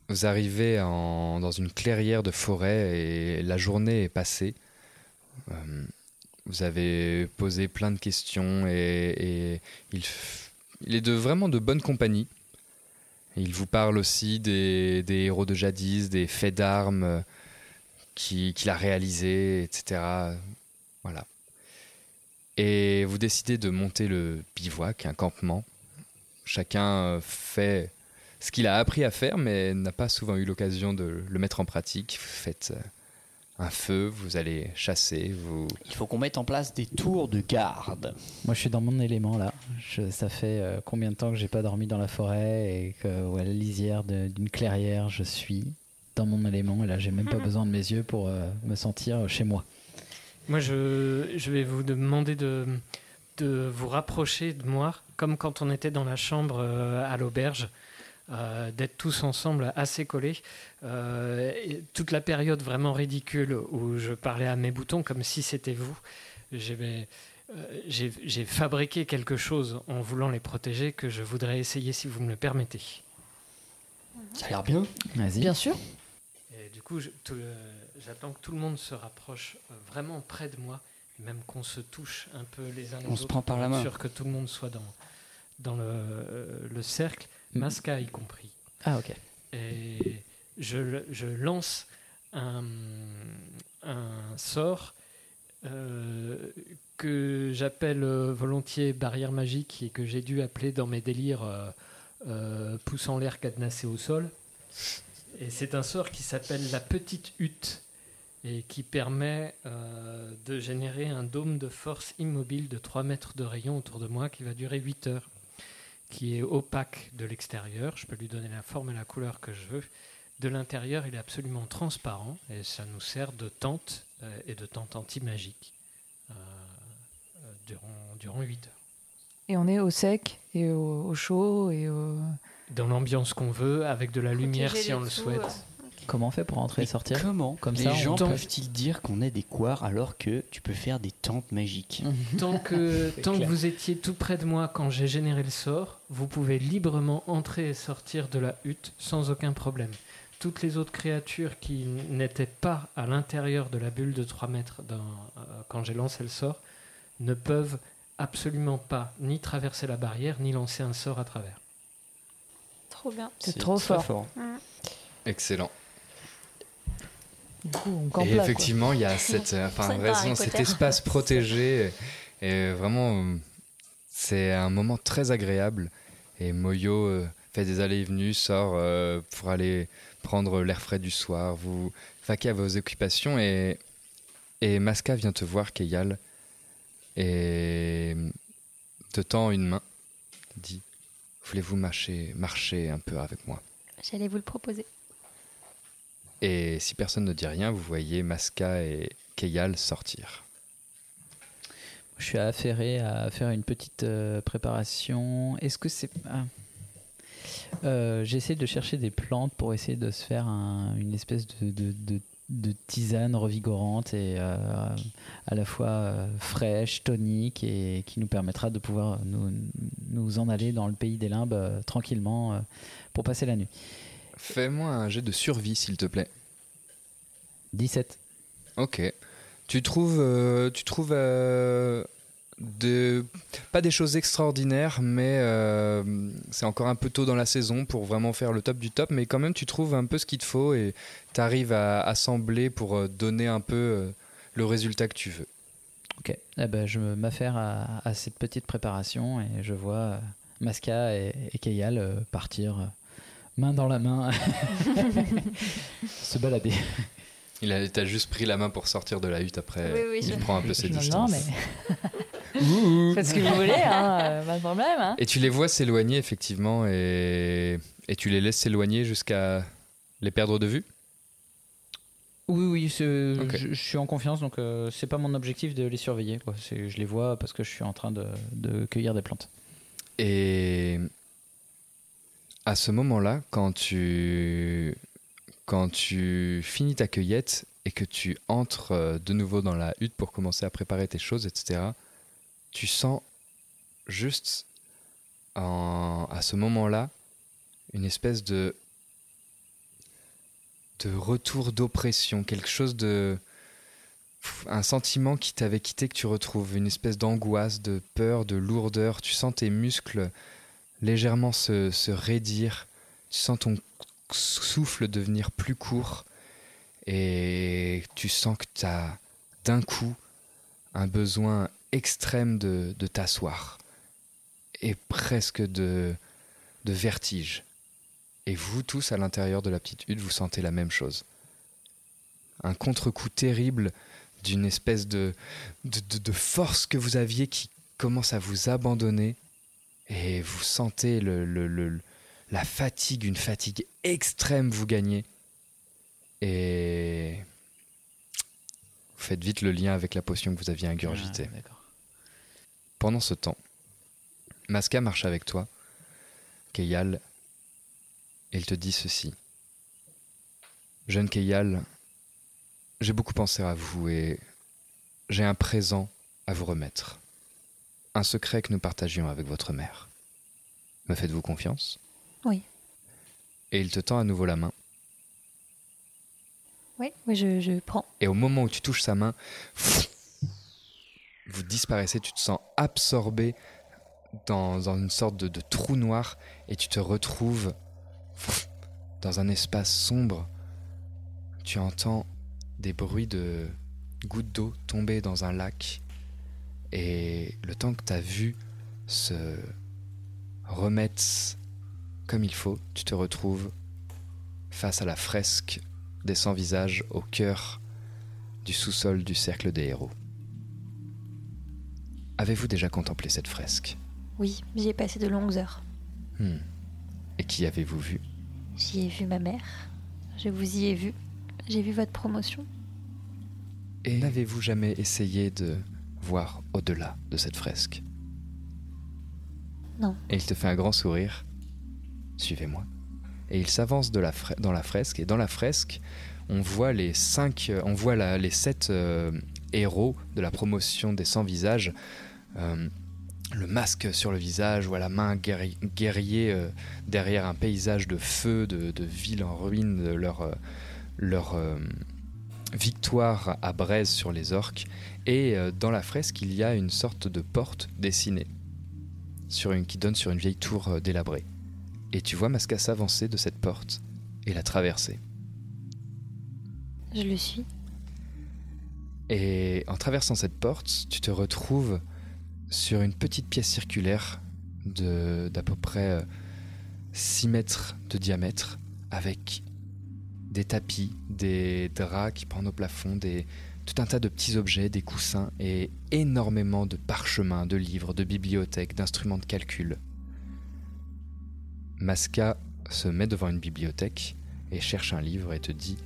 C: vous arrivez en- dans une clairière de forêt et la journée est passée. Euh, vous avez posé plein de questions et, et il, il est de, vraiment de bonne compagnie. Il vous parle aussi des, des héros de jadis, des faits d'armes qui- qu'il a réalisés, etc. Voilà. Et vous décidez de monter le bivouac, un campement. Chacun euh, fait ce qu'il a appris à faire, mais n'a pas souvent eu l'occasion de le mettre en pratique. Vous faites euh, un feu, vous allez chasser, vous...
B: Il faut qu'on mette en place des tours de garde.
E: Moi, je suis dans mon élément là. Je- ça fait euh, combien de temps que j'ai pas dormi dans la forêt et que ouais, à la lisière d'une clairière, je suis dans mon élément et là, j'ai même pas besoin de mes yeux pour euh, me sentir chez moi.
G: Moi, je, je vais vous demander de, de vous rapprocher de moi, comme quand on était dans la chambre euh, à l'auberge, euh, d'être tous ensemble assez collés. Euh, toute la période vraiment ridicule où je parlais à mes boutons comme si c'était vous, j'ai euh, fabriqué quelque chose en voulant les protéger que je voudrais essayer si vous me le permettez.
B: Ça a l'air bien.
E: Vas-y.
D: Bien sûr.
G: Coup, euh, j'attends que tout le monde se rapproche euh, vraiment près de moi, même qu'on se touche un peu les uns les
B: On
G: autres.
B: se prend par la main.
G: sûr que tout le monde soit dans, dans le, euh, le cercle,
E: Mm.
G: Masca y compris.
E: Ah, ok.
G: Et je, lance un, un sort euh, que j'appelle volontiers barrière magique et que j'ai dû appeler dans mes délires euh, euh, en l'air cadenassé au sol. Et c'est un sort qui s'appelle la petite hutte et qui permet euh, de générer un dôme de force immobile de 3 mètres de rayon autour de moi qui va durer 8 heures, qui est opaque de l'extérieur. Je peux lui donner la forme et la couleur que je veux. De l'intérieur, il est absolument transparent et ça nous sert de tente euh, et de tente anti-magique euh, durant, durant 8 heures.
D: Et on est au sec et au, au chaud et au.
G: Dans l'ambiance qu'on veut, avec de la lumière si on le souhaite.
H: euh.
E: Comment on fait pour entrer et sortir
I: Comment
E: Comme
I: les
E: ça,
I: gens peuvent-ils dire qu'on est des couards alors que tu peux faire des tentes magiques
G: Tant que, tant que vous étiez tout près de moi quand j'ai généré le sort, vous pouvez librement entrer et sortir de la hutte sans aucun problème. Toutes les autres créatures qui n'étaient pas à l'intérieur de la bulle de 3 mètres dans- euh, quand j'ai lancé le sort ne peuvent absolument pas ni traverser la barrière ni lancer un sort à travers.
H: Trop bien.
D: C'est trop fort.
H: Mm.
C: Excellent.
D: Du coup, on campe
C: Et
D: là.
C: effectivement, il y a cette, euh, enfin, raison, cet espace protégé. Et et vraiment, c'est un moment très agréable. Et Moyo euh, fait des allées et venues, sort euh, pour aller prendre l'air frais du soir. Vous vaquez à vos occupations et, et Masca vient te voir, Keyal, et te tend une main. Dit Voulez-vous marcher, marcher un peu avec moi?
H: J'allais vous le proposer.
C: Et si personne ne dit rien, vous voyez Masca et Keyal sortir.
E: Je suis affairé à faire une petite euh, préparation. Est-ce que c'est. ah. Euh, J'essaie de chercher des plantes pour essayer de se faire un- une espèce de, de- de- de tisane revigorante et euh, à la fois euh, fraîche, tonique et qui nous permettra de pouvoir nous, nous en aller dans le pays des limbes euh, tranquillement pour passer la nuit.
C: Fais-moi un jet de survie, s'il te plaît.
E: 17.
C: Ok. Tu trouves, tu trouves de, pas des choses extraordinaires, mais euh, c'est encore un peu tôt dans la saison pour vraiment faire le top du top. Mais quand même, tu trouves un peu ce qu'il te faut et tu arrives à assembler pour euh, donner un peu euh, le résultat que tu veux.
E: Ok, eh ben, je m'affaire à, à cette petite préparation et je vois Masca et, euh, partir main dans la main se balader.
C: Il a, t'as juste pris la main pour sortir de la hutte après.
H: Oui, oui,
C: il
H: je-
C: prend un peu ses
D: Non,
C: distances.
D: mais. Faites ce que vous voulez, hein, euh, pas de problème. Hein.
C: Et tu les vois s'éloigner effectivement et, et tu les laisses s'éloigner jusqu'à les perdre de vue?
E: Oui, oui, je, je suis en confiance, donc euh, c'est pas mon objectif de les surveiller. Quoi. Je les vois parce que je suis en train de, de cueillir des plantes.
C: Et à ce moment-là, quand tu, quand tu finis ta cueillette et que tu entres euh, de nouveau dans la hutte pour commencer à préparer tes choses, etc., tu sens juste à ce moment-là une espèce de, de retour d'oppression, quelque chose de... Un sentiment qui t'avait quitté que tu retrouves, une espèce d'angoisse, de peur, de lourdeur. Tu sens tes muscles légèrement se, se raidir. Tu sens ton souffle devenir plus court. Et tu sens que tu as d'un coup un besoin extrême de, t'asseoir. Et presque de, vertige. Et vous tous à l'intérieur de la petite hutte, vous sentez la même chose. Un contre-coup terrible d'une espèce de, de, force que vous aviez qui commence à vous abandonner et vous sentez le, le- la fatigue, une fatigue extrême vous gagner et vous faites vite le lien avec la potion que vous aviez ingurgitée.
E: Ah.
C: Pendant ce temps, Masca marche avec toi, Keyal, et il te dit ceci. Jeune Keyal, j'ai beaucoup pensé à vous et j'ai un présent à vous remettre. Un secret que nous partagions avec votre mère. Me faites-vous confiance?
H: Oui.
C: Et il te tend à nouveau la main.
H: Oui, oui je, je prends.
C: Et au moment où tu touches sa main, vous disparaissez, tu te sens absorbé dans, une sorte de, trou noir et tu te retrouves dans un espace sombre. Tu entends des bruits de gouttes d'eau tomber dans un lac Et le temps que ta vue se remette comme il faut, tu te retrouves face à la fresque des 100 visages au cœur du sous-sol du cercle des héros. Avez-vous déjà contemplé cette fresque?
H: Oui, j'y ai passé de longues heures.
C: Hmm. Et qui avez-vous vu
H: J'y ai vu ma mère. Je vous y ai vu. J'ai vu votre promotion.
C: Et n'avez-vous jamais essayé de voir au-delà de cette fresque?
H: Non.
C: Et il te fait un grand sourire. Suivez-moi. Et il s'avance la dans la fresque. Et dans la fresque, on voit les cinq, euh, on voit la- les sept euh, héros de la promotion des 100 visages. Euh, le masque sur le visage, ou à la main guerri- guerrier euh, derrière un paysage de feu, de, de ville en ruine, de leur, euh, leur victoire à braise sur les orques. Et dans la fresque, il y a une sorte de porte dessinée sur une, qui donne sur une vieille tour délabrée. Et tu vois Masca s'avancer de cette porte et la traverser.
H: Je le suis.
C: Et en traversant cette porte, tu te retrouves sur une petite pièce circulaire d'à peu près euh, 6 mètres de diamètre avec des tapis, des draps qui pendent au plafond, des, tout un tas de petits objets, des coussins et énormément de parchemins, de livres, de bibliothèques, d'instruments de calcul. Masca se met devant une bibliothèque et cherche un livre et te dit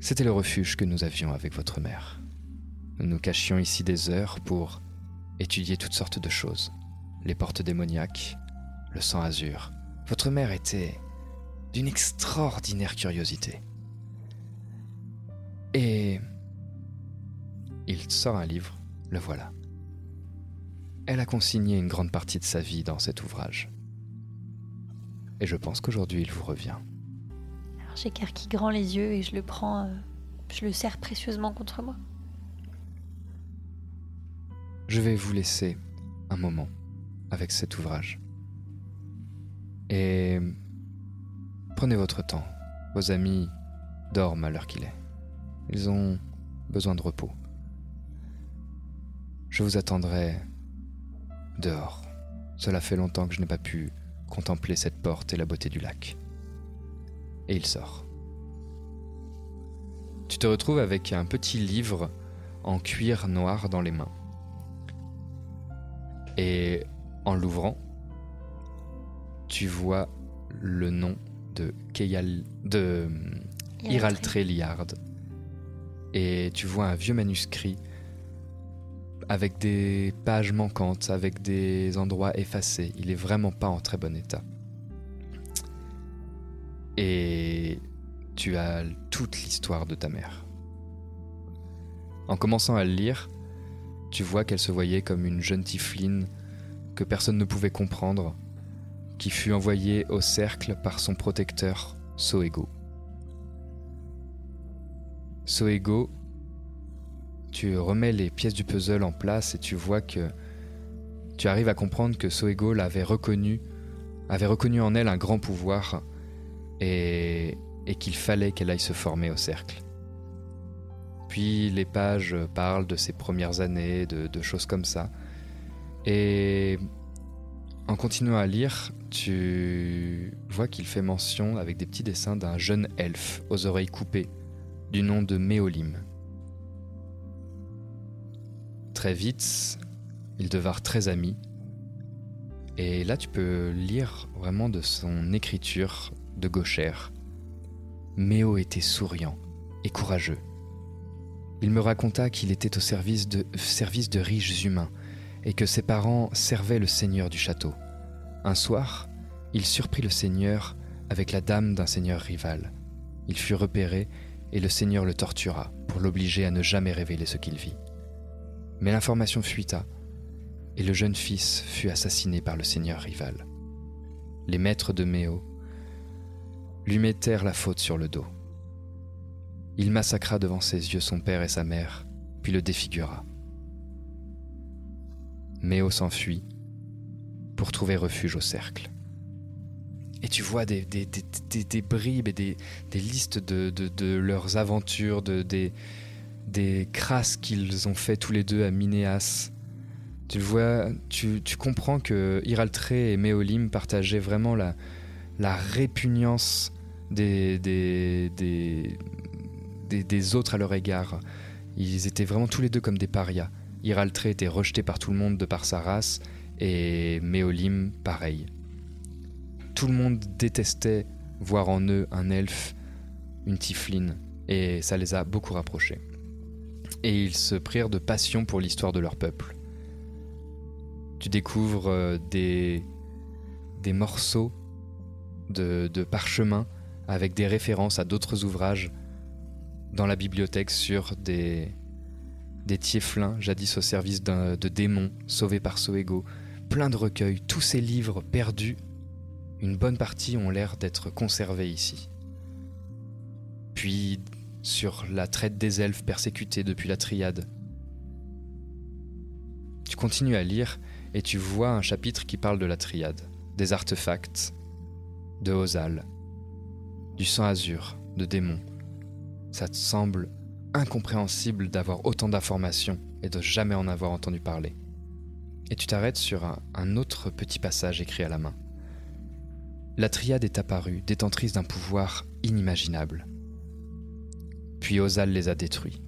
C: C'était le refuge que nous avions avec votre mère. Nous nous cachions ici des heures pour étudier toutes sortes de choses. Les portes démoniaques, le sang azur. Votre mère était d'une extraordinaire curiosité. Et il sort un livre, le voilà. Elle a consigné une grande partie de sa vie dans cet ouvrage. Et je pense qu'aujourd'hui il vous revient.
H: Alors j'écarquille grand les yeux et je le prends, euh, je le serre précieusement contre moi.
C: Je vais vous laisser un moment avec cet ouvrage. Et prenez votre temps. Vos amis dorment à l'heure qu'il est. Ils ont besoin de repos. Je vous attendrai dehors. Cela fait longtemps que je n'ai pas pu contempler cette porte et la beauté du lac. Et il sort. Tu te retrouves avec un petit livre en cuir noir dans les mains. Et en l'ouvrant, tu vois le nom de Keyal, de Iraltré Liard. Et tu vois un vieux manuscrit avec des pages manquantes, avec des endroits effacés. Il est vraiment pas en très bon état. Et tu as toute l'histoire de ta mère. En commençant à le lire, tu vois qu'elle se voyait comme une jeune tiefline que personne ne pouvait comprendre, qui fut envoyée au cercle par son protecteur, Soego. Soego, tu remets les pièces du puzzle en place et tu vois que tu arrives à comprendre que Soego l'avait reconnu, avait reconnu en elle un grand pouvoir et qu'il fallait qu'elle aille se former au cercle. Puis les pages parlent de ses premières années, de, choses comme ça. Et en continuant à lire, tu vois qu'il fait mention avec des petits dessins d'un jeune elfe aux oreilles coupées, du nom de Méolim. Très vite, ils devinrent très amis. Et là, tu peux lire vraiment de son écriture de gauchère. Méo était souriant et courageux. Il me raconta qu'il était au service de, service de riches humains et que ses parents servaient le seigneur du château. Un soir, il surprit le seigneur avec la dame d'un seigneur rival. Il fut repéré et le seigneur le tortura pour l'obliger à ne jamais révéler ce qu'il vit. Mais l'information fuita et le jeune fils fut assassiné par le seigneur rival. Les maîtres de Méo lui mettèrent la faute sur le dos. Il massacra devant ses yeux son père et sa mère, puis le défigura. Méo s'enfuit pour trouver refuge au cercle. Et tu vois des, bribes et des, listes de, leurs aventures, de, des, crasses qu'ils ont fait tous les deux à Minéas. Tu vois, tu, comprends que Iraltré et Méolim partageaient vraiment la, répugnance des, des, autres à leur égard. Ils étaient vraiment tous les deux comme des parias. Iraltré était rejeté par tout le monde de par sa race, et Méolim, pareil. Tout le monde détestait voir en eux un elfe, une tifline, et ça les a beaucoup rapprochés. Et ils se prirent de passion pour l'histoire de leur peuple. Tu découvres euh, des, des morceaux de, de parchemin avec des références à d'autres ouvrages dans la bibliothèque sur des, des tieflins jadis au service de démons sauvés par Soego, plein de recueils, tous ces livres perdus, une bonne partie ont l'air d'être conservés ici. Puis sur la traite des elfes persécutés depuis la triade. Tu continues à lire et tu vois un chapitre qui parle de la triade, des artefacts, de Ozal, du sang azur, de démons. Ça te semble incompréhensible d'avoir autant d'informations et de jamais en avoir entendu parler. Et tu t'arrêtes sur un, autre petit passage écrit à la main. La triade est apparue, détentrice d'un pouvoir inimaginable. Puis Ozal les a détruits.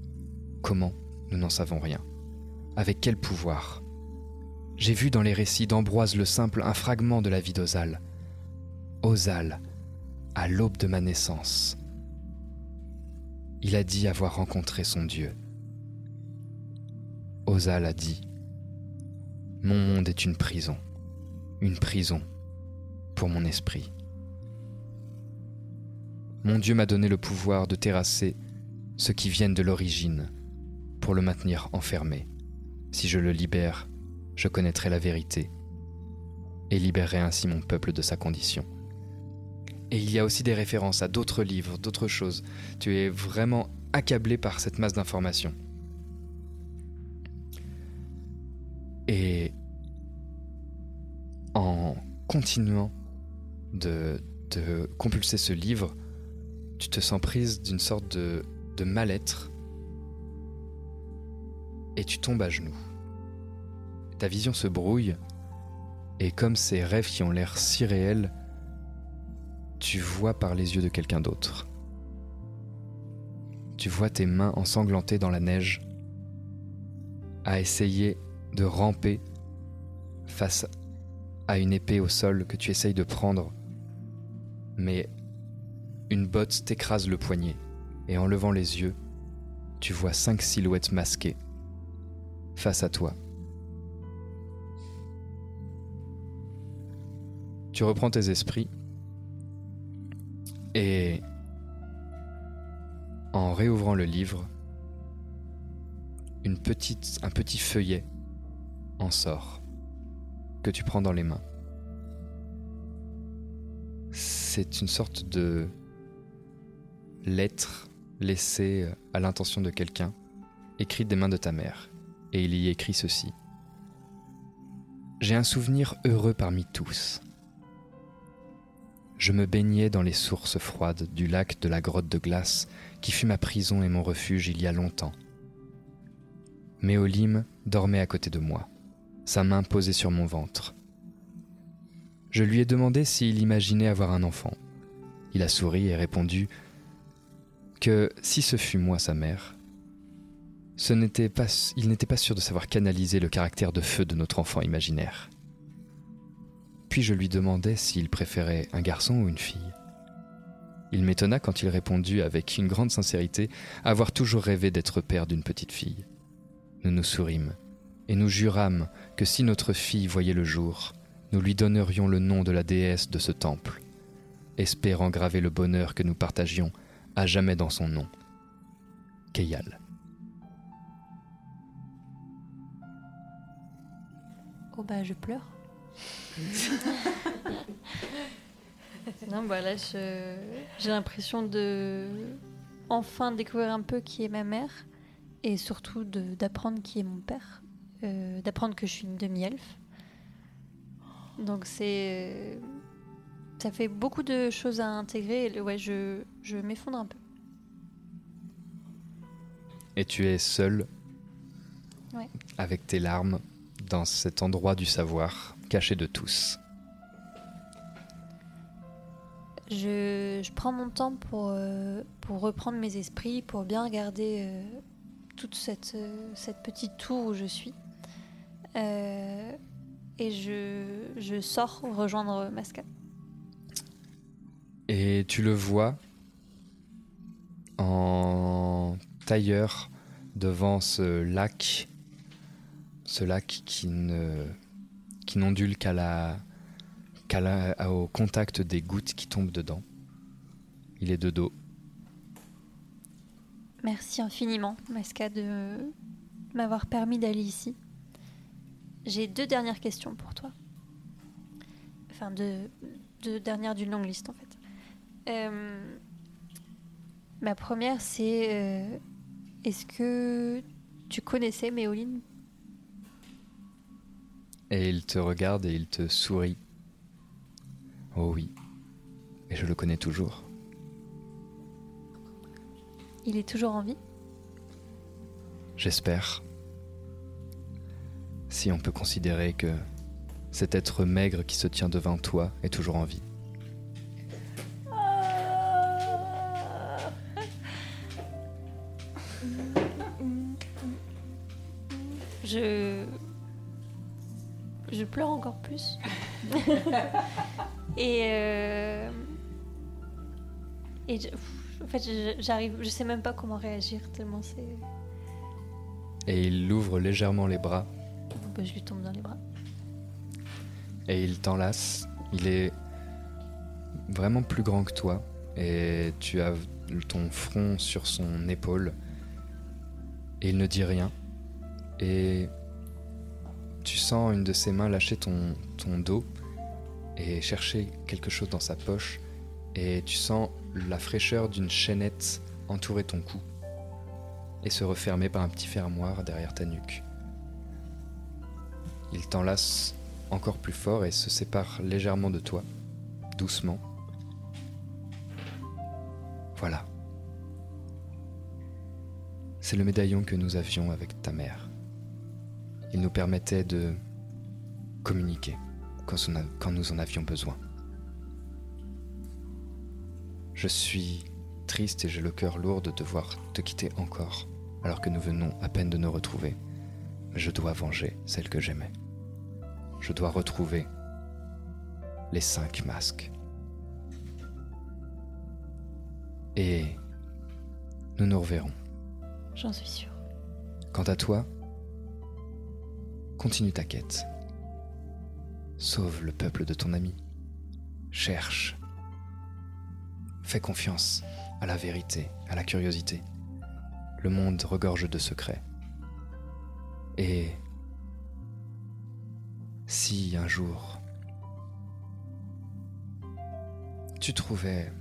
C: Comment Nous n'en savons rien. Avec quel pouvoir J'ai vu dans les récits d'Ambroise le Simple un fragment de la vie d'Ozal. Ozal, à l'aube de ma naissance, il a dit avoir rencontré son Dieu. Ozal a dit Mon monde est une prison, une prison pour mon esprit. Mon Dieu m'a donné le pouvoir de terrasser ceux qui viennent de l'origine pour le maintenir enfermé. Si je le libère, je connaîtrai la vérité et libérerai ainsi mon peuple de sa condition. Et il y a aussi des références à d'autres livres, d'autres choses. Tu es vraiment accablé par cette masse d'informations. Et en continuant de, de compulser ce livre, tu te sens prise d'une sorte de, de mal-être et tu tombes à genoux. Ta vision se brouille et comme ces rêves qui ont l'air si réels, tu vois par les yeux de quelqu'un d'autre. Tu vois tes mains ensanglantées dans la neige à essayer de ramper face à une épée au sol que tu essayes de prendre, mais une botte t'écrase le poignet et en levant les yeux, tu vois cinq silhouettes masquées face à toi. Tu reprends tes esprits et en réouvrant le livre, une petite, un petit feuillet en sort que tu prends dans les mains. C'est une sorte de lettre laissée à l'intention de quelqu'un, écrite des mains de ta mère, et il y écrit ceci. J'ai un souvenir heureux parmi tous. Je me baignais dans les sources froides du lac de la grotte de glace qui fut ma prison et mon refuge il y a longtemps. Méolim dormait à côté de moi, sa main posée sur mon ventre. Je lui ai demandé s'il imaginait avoir un enfant. Il a souri et répondu que si ce fut moi sa mère, il n'était pas sûr de savoir canaliser le caractère de feu de notre enfant imaginaire. Puis je lui demandai s'il préférait un garçon ou une fille. Il m'étonna quand il répondit avec une grande sincérité avoir toujours rêvé d'être père d'une petite fille. Nous nous sourîmes et nous jurâmes que si notre fille voyait le jour, nous lui donnerions le nom de la déesse de ce temple, espérant graver le bonheur que nous partagions à jamais dans son nom. Keyal.
H: Oh bah je pleure. Non bah là j'ai l'impression de enfin découvrir un peu qui est ma mère et surtout de- d'apprendre qui est mon père, Euh, d'apprendre que je suis une demi-elfe. Donc c'est ça fait beaucoup de choses à intégrer. Et ouais, je, je m'effondre un peu.
C: Et tu es seul,
H: Ouais.
C: avec tes larmes, dans cet endroit du savoir, caché de tous.
H: Je, je prends mon temps pour, euh, pour reprendre mes esprits, pour bien regarder euh, toute cette, euh, cette petite tour où je suis. Euh, et je, je sors rejoindre Masca.
C: Et tu le vois en tailleur devant ce lac, ce lac qui ne qui n'ondule qu'à la, la- au contact des gouttes qui tombent dedans. Il est de dos.
H: Merci infiniment, Masca, de m'avoir permis d'aller ici. J'ai deux dernières questions pour toi. Enfin, deux, deux dernières d'une longue liste, en fait. Euh, ma première, c'est euh, est-ce que tu connaissais Méoline?
C: Et il te regarde et il te sourit. Oh oui. Et je le connais toujours.
H: Il est toujours en vie?
C: J'espère. Si on peut considérer que cet être maigre qui se tient devant toi est toujours en vie.
H: Je. Je pleure encore plus. et. euh, Et. je- En fait, je- j'arrive. Je sais même pas comment réagir tellement c'est.
C: Et il ouvre légèrement les bras
H: Bah, je lui tombe dans les bras.
C: et il t'enlace. Il est vraiment plus grand que toi et tu as ton front sur son épaule et il ne dit rien et tu sens une de ses mains lâcher ton, dos et chercher quelque chose dans sa poche et tu sens la fraîcheur d'une chaînette entourer ton cou et se refermer par un petit fermoir derrière ta nuque. Il t'enlace encore plus fort et se sépare légèrement de toi, doucement. Voilà. C'est le médaillon que nous avions avec ta mère. Il nous permettait de communiquer quand on a- quand nous en avions besoin. Je suis triste et j'ai le cœur lourd de devoir te quitter encore, alors que nous venons à peine de nous retrouver. Mais je dois venger celle que j'aimais. Je dois retrouver les cinq masques. Et nous nous reverrons.
H: J'en suis sûre.
C: Quant à toi, continue ta quête. Sauve le peuple de ton ami. Cherche. Fais confiance à la vérité, à la curiosité. Le monde regorge de secrets. Et si un jour tu trouvais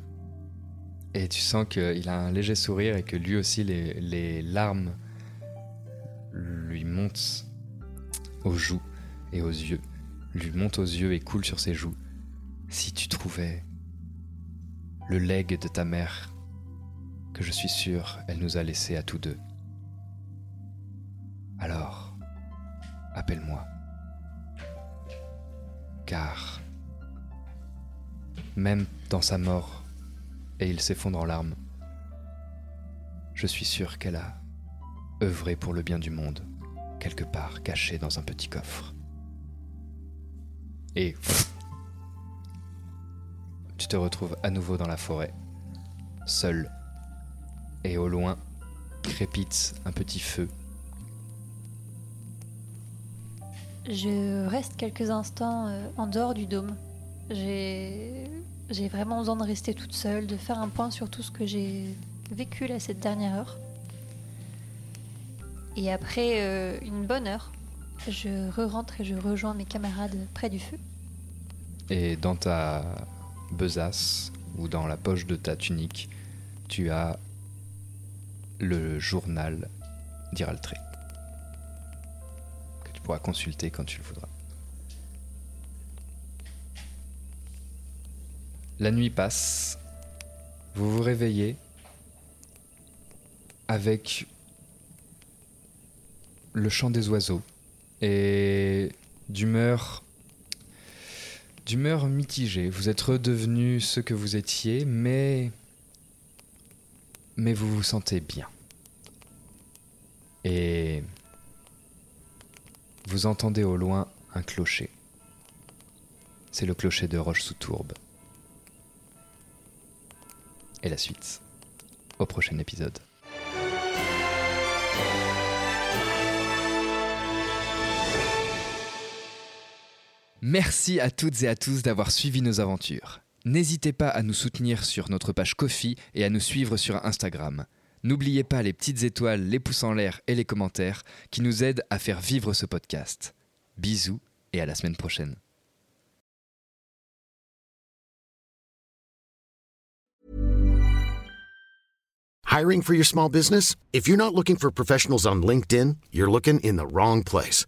C: et tu sens qu'il a un léger sourire et que lui aussi les, larmes lui montent aux joues et aux yeux, lui montent aux yeux et coulent sur ses joues. Si tu trouvais le legs de ta mère, que je suis sûr elle nous a laissé à tous deux, alors appelle-moi. Car même dans sa mort, et il s'effondre en larmes, je suis sûr qu'elle a œuvré pour le bien du monde, quelque part caché dans un petit coffre. Et tu te retrouves à nouveau dans la forêt, seul, et au loin crépite un petit feu.
H: Je reste quelques instants euh, en dehors du dôme. J'ai j'ai vraiment besoin de rester toute seule, de faire un point sur tout ce que j'ai vécu là cette dernière heure. Et après euh, une bonne heure, je re-rentre et je rejoins mes camarades près du feu.
C: Et dans ta besace ou dans la poche de ta tunique, tu as le journal d'Iraltré que tu pourras consulter quand tu le voudras. La nuit passe, vous vous réveillez avec le chant des oiseaux et d'humeur d'humeur mitigée. Vous êtes redevenu ce que vous étiez, mais mais vous vous sentez bien. Et vous entendez au loin un clocher. C'est le clocher de Roche-sous-Tourbe. Et la suite, au prochain épisode. Merci à toutes et à tous d'avoir suivi nos aventures. N'hésitez pas à nous soutenir sur notre page Kofi et à nous suivre sur Instagram. N'oubliez pas les petites étoiles, les pouces en l'air et les commentaires qui nous aident à faire vivre ce podcast. Bisous et à la semaine prochaine.
J: Hiring for your small business? If you're not looking for professionals on LinkedIn, you're looking in the wrong place.